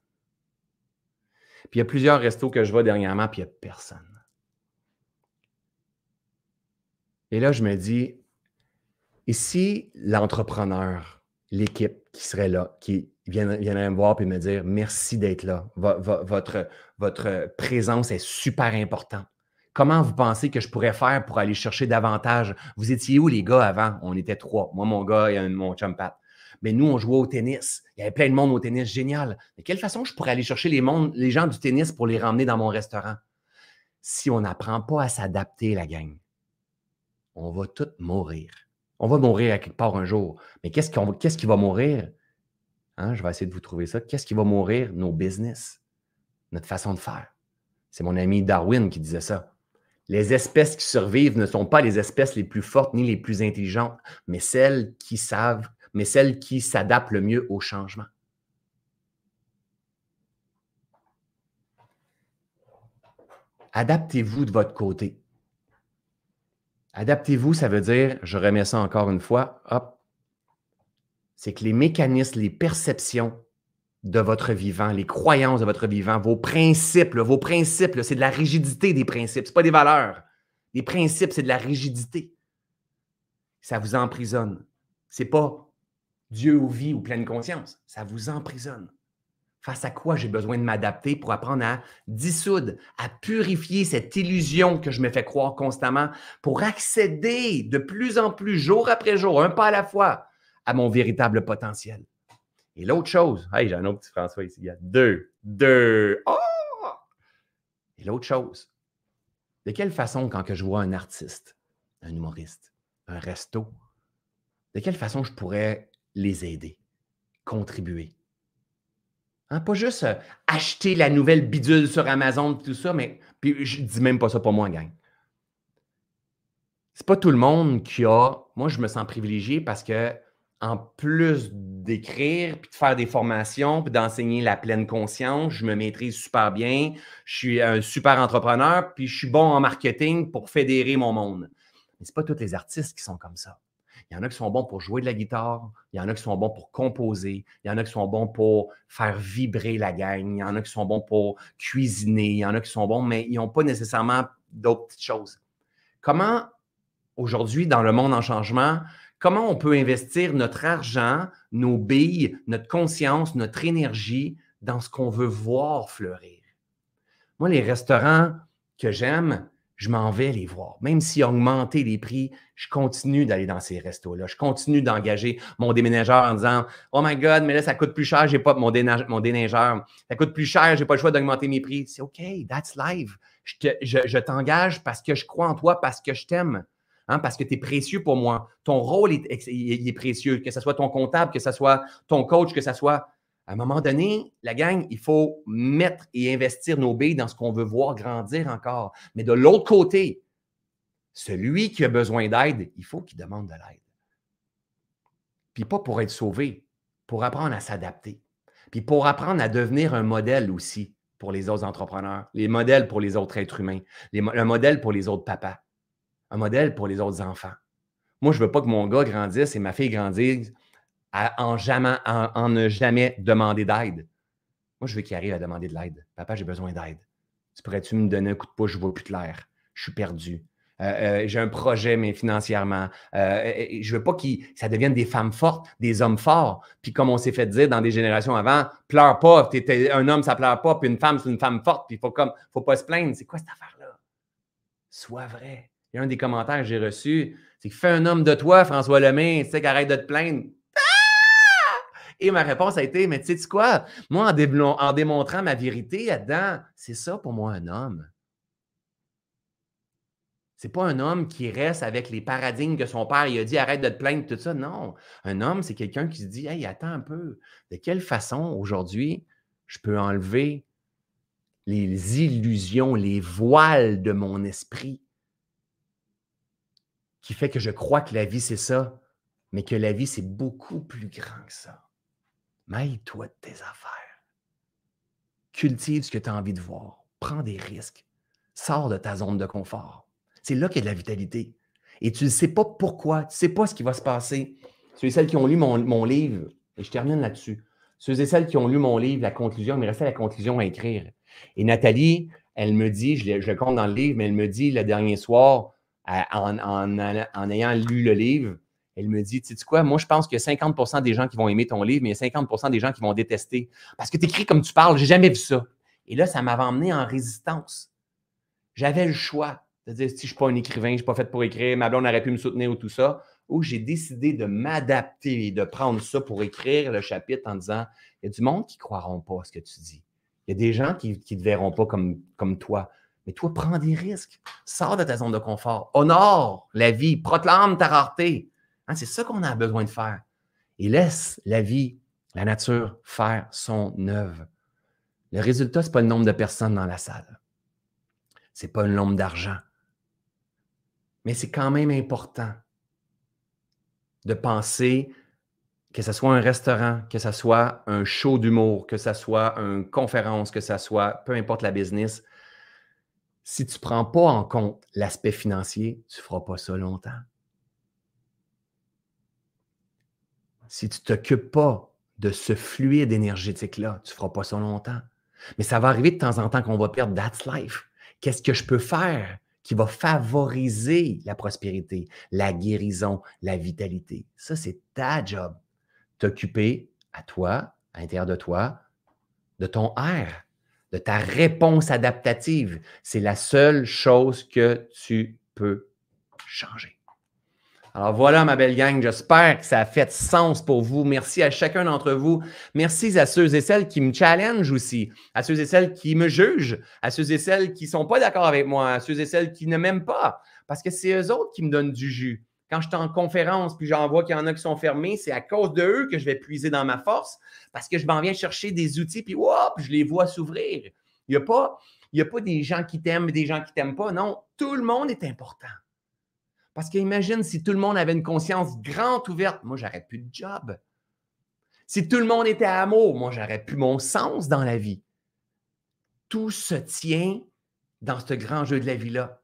Puis il y a plusieurs restos que je vois dernièrement, puis il n'y a personne. Et là, je me dis, et si l'entrepreneur, l'équipe qui serait là, qui viendrait me voir et me dire merci d'être là, votre, présence est super importante. Comment vous pensez que je pourrais faire pour aller chercher davantage? Vous étiez où, les gars, avant? On était trois. Moi, mon gars et mon chum Pat. Mais nous, on jouait au tennis. Il y avait plein de monde au tennis. Génial. De quelle façon je pourrais aller chercher les, les gens du tennis pour les ramener dans mon restaurant? Si on n'apprend pas à s'adapter, la gang, on va tous mourir. On va mourir à quelque part un jour. Mais qu'est-ce, qui va mourir? Hein, je vais essayer de vous trouver ça. Qu'est-ce qui va mourir? Nos business, notre façon de faire. C'est mon ami Darwin qui disait ça. Les espèces qui survivent ne sont pas les espèces les plus fortes ni les plus intelligentes, mais celles qui savent, mais celles qui s'adaptent le mieux au changement. Adaptez-vous de votre côté. Adaptez-vous, ça veut dire, je remets ça encore une fois, hop, c'est que les mécanismes, les perceptions de votre vivant, les croyances de votre vivant, vos principes. vos principes, c'est de la rigidité des principes, ce pas des valeurs. Les principes, c'est de la rigidité. Ça vous emprisonne. Ce n'est pas Dieu ou vie ou pleine conscience. Ça vous emprisonne. Face à quoi j'ai besoin de m'adapter pour apprendre à dissoudre, à purifier cette illusion que je me fais croire constamment pour accéder de plus en plus, jour après jour, un pas à la fois, à mon véritable potentiel. Et l'autre chose, hey, j'ai un autre petit François ici, il y a deux, deux. Oh! Et l'autre chose, de quelle façon, quand je vois un artiste, un humoriste, un resto, de quelle façon je pourrais les aider, contribuer? Hein, pas juste euh, acheter la nouvelle bidule sur Amazon, tout ça, mais puis je dis même pas ça pour moi, gang. C'est pas tout le monde qui a. Moi, je me sens privilégié parce que en plus d'écrire, puis de faire des formations, puis d'enseigner la pleine conscience, je me maîtrise super bien, je suis un super entrepreneur, puis je suis bon en marketing pour fédérer mon monde. Mais ce pas tous les artistes qui sont comme ça. Il y en a qui sont bons pour jouer de la guitare, il y en a qui sont bons pour composer, il y en a qui sont bons pour faire vibrer la gang, il y en a qui sont bons pour cuisiner, il y en a qui sont bons, mais ils n'ont pas nécessairement d'autres petites choses. Comment, aujourd'hui, dans le monde en changement, comment on peut investir notre argent, nos billes, notre conscience, notre énergie dans ce qu'on veut voir fleurir? Moi, les restaurants que j'aime, je m'en vais les voir. Même s'ils ont augmenté les prix, je continue d'aller dans ces restos-là. Je continue d'engager mon déménageur en disant Oh my God, mais là, ça coûte plus cher, j'ai pas mon, mon déneigeur. Ça coûte plus cher, j'ai pas le choix d'augmenter mes prix. C'est OK, that's live. je t'engage parce que je crois en toi, parce que je t'aime. Hein, parce que tu es précieux pour moi. Ton rôle est, est, précieux, que ce soit ton comptable, que ce soit ton coach, que ce soit. À un moment donné, la gang, il faut mettre et investir nos billes dans ce qu'on veut voir grandir encore. Mais de l'autre côté, celui qui a besoin d'aide, il faut qu'il demande de l'aide. Puis pas pour être sauvé, pour apprendre à s'adapter. Puis pour apprendre à devenir un modèle aussi pour les autres entrepreneurs, les modèles pour les autres êtres humains, le modèle pour les autres papas un modèle pour les autres enfants. Moi, je ne veux pas que mon gars grandisse et ma fille grandisse en, jamais, en, ne jamais demander d'aide. Moi, je veux qu'il arrive à demander de l'aide. Papa, j'ai besoin d'aide. Tu pourrais-tu me donner un coup de pouce? Je vois plus clair. Je suis perdu. Euh, euh, j'ai un projet, mais financièrement. Euh, je ne veux pas que ça devienne des femmes fortes, des hommes forts. Puis comme on s'est fait dire dans des générations avant, pleure pas, un homme, ça pleure pas, puis une femme, c'est une femme forte, puis il faut comme faut pas se plaindre. C'est quoi cette affaire-là? Sois vrai. Il y a un des commentaires que j'ai reçus, c'est que fais un homme de toi, François Lemay, tu sais, qu'arrête de te plaindre. Et ma réponse a été, mais tu sais quoi? Moi, en, démontrant ma vérité là-dedans, c'est ça pour moi un homme. C'est pas un homme qui reste avec les paradigmes que son père il a dit arrête de te plaindre, tout ça. Non. Un homme, c'est quelqu'un qui se dit Hey, attends un peu. De quelle façon aujourd'hui je peux enlever les illusions, les voiles de mon esprit qui fait que je crois que la vie, c'est ça, mais que la vie, c'est beaucoup plus grand que ça? Maille-toi de tes affaires. Cultive ce que tu as envie de voir. Prends des risques. Sors de ta zone de confort. C'est là qu'il y a de la vitalité. Et tu ne sais pas pourquoi, tu ne sais pas ce qui va se passer. Ceux et celles qui ont lu mon, livre, et je termine là-dessus. Ceux et celles qui ont lu mon livre, la conclusion, il me restait la conclusion à écrire. Et Nathalie, elle me dit, je le, compte dans le livre, mais elle me dit le dernier soir, en, ayant lu le livre, elle me dit, tu sais quoi, moi je pense qu'il y a 50% des gens qui vont aimer ton livre, mais il y a 50% des gens qui vont détester. Parce que tu écris comme tu parles, j'ai jamais vu ça. Et là, ça m'avait emmené en résistance. J'avais le choix de dire, si je ne suis pas un écrivain, je ne suis pas fait pour écrire, ma blonde aurait pu me soutenir ou tout ça, ou j'ai décidé de m'adapter et de prendre ça pour écrire le chapitre en disant, il y a du monde qui ne croiront pas à ce que tu dis. Il y a des gens qui ne te verront pas comme, comme toi. Mais toi, prends des risques. Sors de ta zone de confort. Honore la vie. Proclame ta rareté. Hein, c'est ça qu'on a besoin de faire. Et laisse la vie, la nature faire son œuvre. Le résultat, ce n'est pas le nombre de personnes dans la salle. Ce n'est pas le nombre d'argent. Mais c'est quand même important de penser que ce soit un restaurant, que ce soit un show d'humour, que ce soit une conférence, que ce soit peu importe la business, si tu ne prends pas en compte l'aspect financier, tu ne feras pas ça longtemps. Si tu ne t'occupes pas de ce fluide énergétique-là, tu ne feras pas ça longtemps. Mais ça va arriver de temps en temps qu'on va perdre That's life. Qu'est-ce que je peux faire qui va favoriser la prospérité, la guérison, la vitalité? Ça, c'est ta job. T'occuper à toi, à l'intérieur de toi, de ton air, de ta réponse adaptative. C'est la seule chose que tu peux changer. Alors voilà, ma belle gang, j'espère que ça a fait sens pour vous. Merci à chacun d'entre vous. Merci à ceux et celles qui me challengent aussi, à ceux et celles qui me jugent, à ceux et celles qui ne sont pas d'accord avec moi, à ceux et celles qui ne m'aiment pas, parce que c'est eux autres qui me donnent du jus. Quand je suis en conférence puis j'en vois qu'il y en a qui sont fermés, c'est à cause de eux que je vais puiser dans ma force parce que je m'en viens chercher des outils puis hop, je les vois s'ouvrir. Il n'y a, pas, a pas des gens qui t'aiment et des gens qui ne t'aiment pas. Non, tout le monde est important. Parce qu'imagine si tout le monde avait une conscience grande ouverte, moi, j'aurais plus de job. Si tout le monde était amour, moi, j'aurais plus mon sens dans la vie. Tout se tient dans ce grand jeu de la vie-là.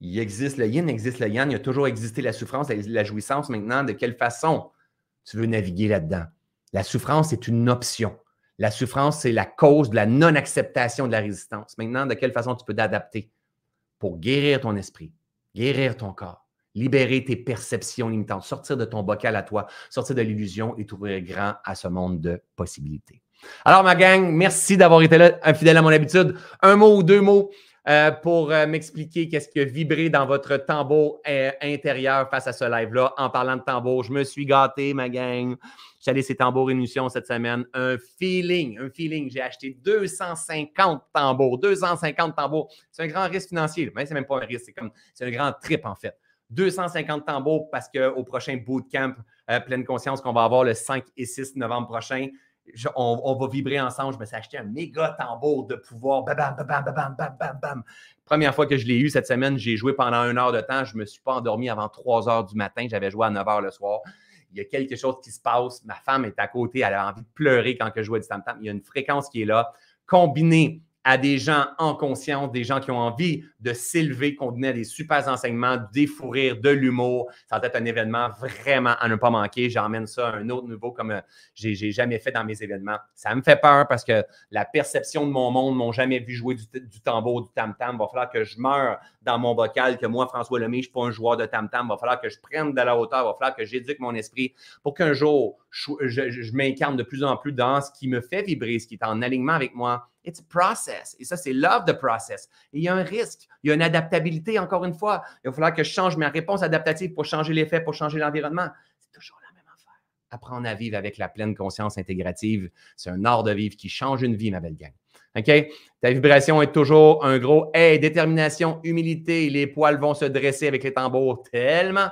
Il existe le yin, il existe le yang, il a toujours existé la souffrance, la jouissance. Maintenant, de quelle façon? Tu veux naviguer là-dedans? La souffrance est une option. La souffrance, c'est la cause de la non-acceptation de la résistance. Maintenant, de quelle façon tu peux t'adapter pour guérir ton esprit, guérir ton corps, libérer tes perceptions limitantes, sortir de ton bocal à toi, sortir de l'illusion et t'ouvrir grand à ce monde de possibilités. Alors, ma gang, merci d'avoir été là, fidèle à mon habitude. Un mot ou deux mots euh, pour euh, m'expliquer qu'est-ce qui a vibré dans votre tambour euh, intérieur face à ce live-là. En parlant de tambour, je me suis gâté, ma gang. J'ai allé ces tambours émission cette semaine. Un feeling, un feeling. J'ai acheté 250 tambours, 250 tambours. C'est un grand risque financier, mais c'est même pas un risque, c'est comme, c'est un grand trip en fait. 250 tambours parce qu'au prochain bootcamp Pleine Conscience qu'on va avoir le 5 et 6 novembre prochain, on, va vibrer ensemble. Je me suis acheté un méga tambour de pouvoir. Bam, bam, bam, bam, bam, bam, bam. Première fois que je l'ai eu cette semaine, j'ai joué pendant une heure de temps. Je ne me suis pas endormi avant 3 heures du matin. J'avais joué à 9 heures le soir. Il y a quelque chose qui se passe. Ma femme est à côté. Elle a envie de pleurer quand je joue du tam-tam. Il y a une fréquence qui est là. Combinée à des gens en conscience, des gens qui ont envie de s'élever, qu'on à des super enseignements, des fous de l'humour. Ça va être un événement vraiment à ne pas manquer. J'emmène ça à un autre niveau comme euh, j'ai jamais fait dans mes événements. Ça me fait peur parce que la perception de mon monde m'ont jamais vu jouer du, tambour, du tam-tam. Va falloir que je meure dans mon bocal, que moi, François Lemay, je ne suis pas un joueur de tam-tam. Va falloir que je prenne de la hauteur. Va falloir que j'éduque mon esprit pour qu'un jour, je, je m'incarne de plus en plus dans ce qui me fait vibrer, ce qui est en alignement avec moi It's a process. Et ça, c'est love the process. Et il y a un risque. Il y a une adaptabilité, encore une fois. Il va falloir que je change ma réponse adaptative pour changer l'effet, pour changer l'environnement. C'est toujours la même affaire. apprendre à vivre avec la pleine conscience intégrative. C'est un art de vivre qui change une vie, ma belle gang. OK? Ta vibration est toujours un gros Hey, détermination, humilité, les poils vont se dresser avec les tambours tellement.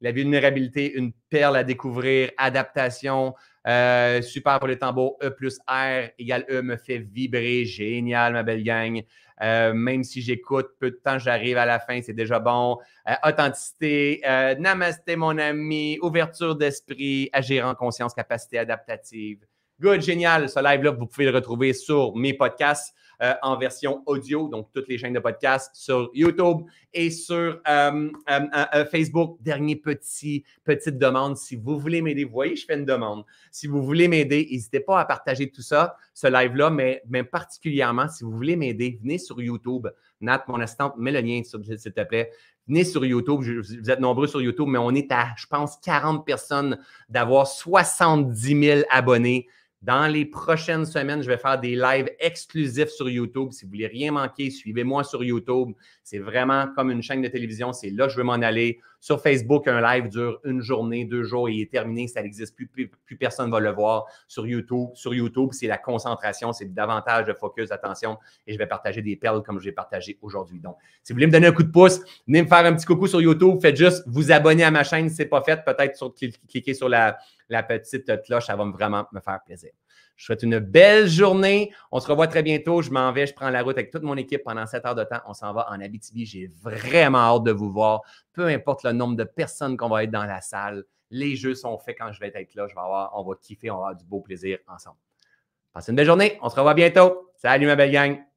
La vulnérabilité, une perle à découvrir, adaptation, euh, super pour les tambours, E plus R égale E me fait vibrer. Génial, ma belle gang. Euh, même si j'écoute, peu de temps, j'arrive à la fin, c'est déjà bon. Euh, authenticité, namasté, mon ami, ouverture d'esprit, agir en conscience, capacité adaptative. Good, génial. Ce live-là, vous pouvez le retrouver sur mes podcasts. Euh, en version audio, donc toutes les chaînes de podcast sur YouTube et sur euh, euh, Facebook. Dernier petit, petite demande, si vous voulez m'aider, vous voyez, je fais une demande. Si vous voulez m'aider, n'hésitez pas à partager tout ça, ce live-là, mais, mais particulièrement, si vous voulez m'aider, venez sur YouTube. Nat, mon assistante, mets le lien, s'il te plaît. Venez sur YouTube. vous êtes nombreux sur YouTube, mais on est à, je pense, 40 personnes d'avoir 70 000 abonnés. Dans les prochaines semaines, je vais faire des lives exclusifs sur YouTube. Si vous voulez rien manquer, suivez-moi sur YouTube. C'est vraiment comme une chaîne de télévision. C'est là que je veux m'en aller. Sur Facebook, un live dure une journée, deux jours et il est terminé. Ça n'existe plus, plus, personne ne va le voir. Sur YouTube, sur YouTube, c'est la concentration, c'est davantage de focus, d'attention. Et je vais partager des perles comme je vais partager aujourd'hui. Donc, si vous voulez me donner un coup de pouce, venez me faire un petit coucou sur YouTube. Faites juste vous abonner à ma chaîne si ce n'est pas fait. Peut-être cliquer sur la, la petite cloche. Ça va vraiment me faire plaisir. Je souhaite une belle journée. On se revoit très bientôt. Je m'en vais, je prends la route avec toute mon équipe pendant 7 heures de temps. On s'en va en Abitibi. J'ai vraiment hâte de vous voir. Peu importe le nombre de personnes qu'on va être dans la salle, les jeux sont faits quand je vais être là. Je vais on va kiffer, on va avoir du beau plaisir ensemble. Passez une belle journée. On se revoit bientôt. Salut ma belle gang.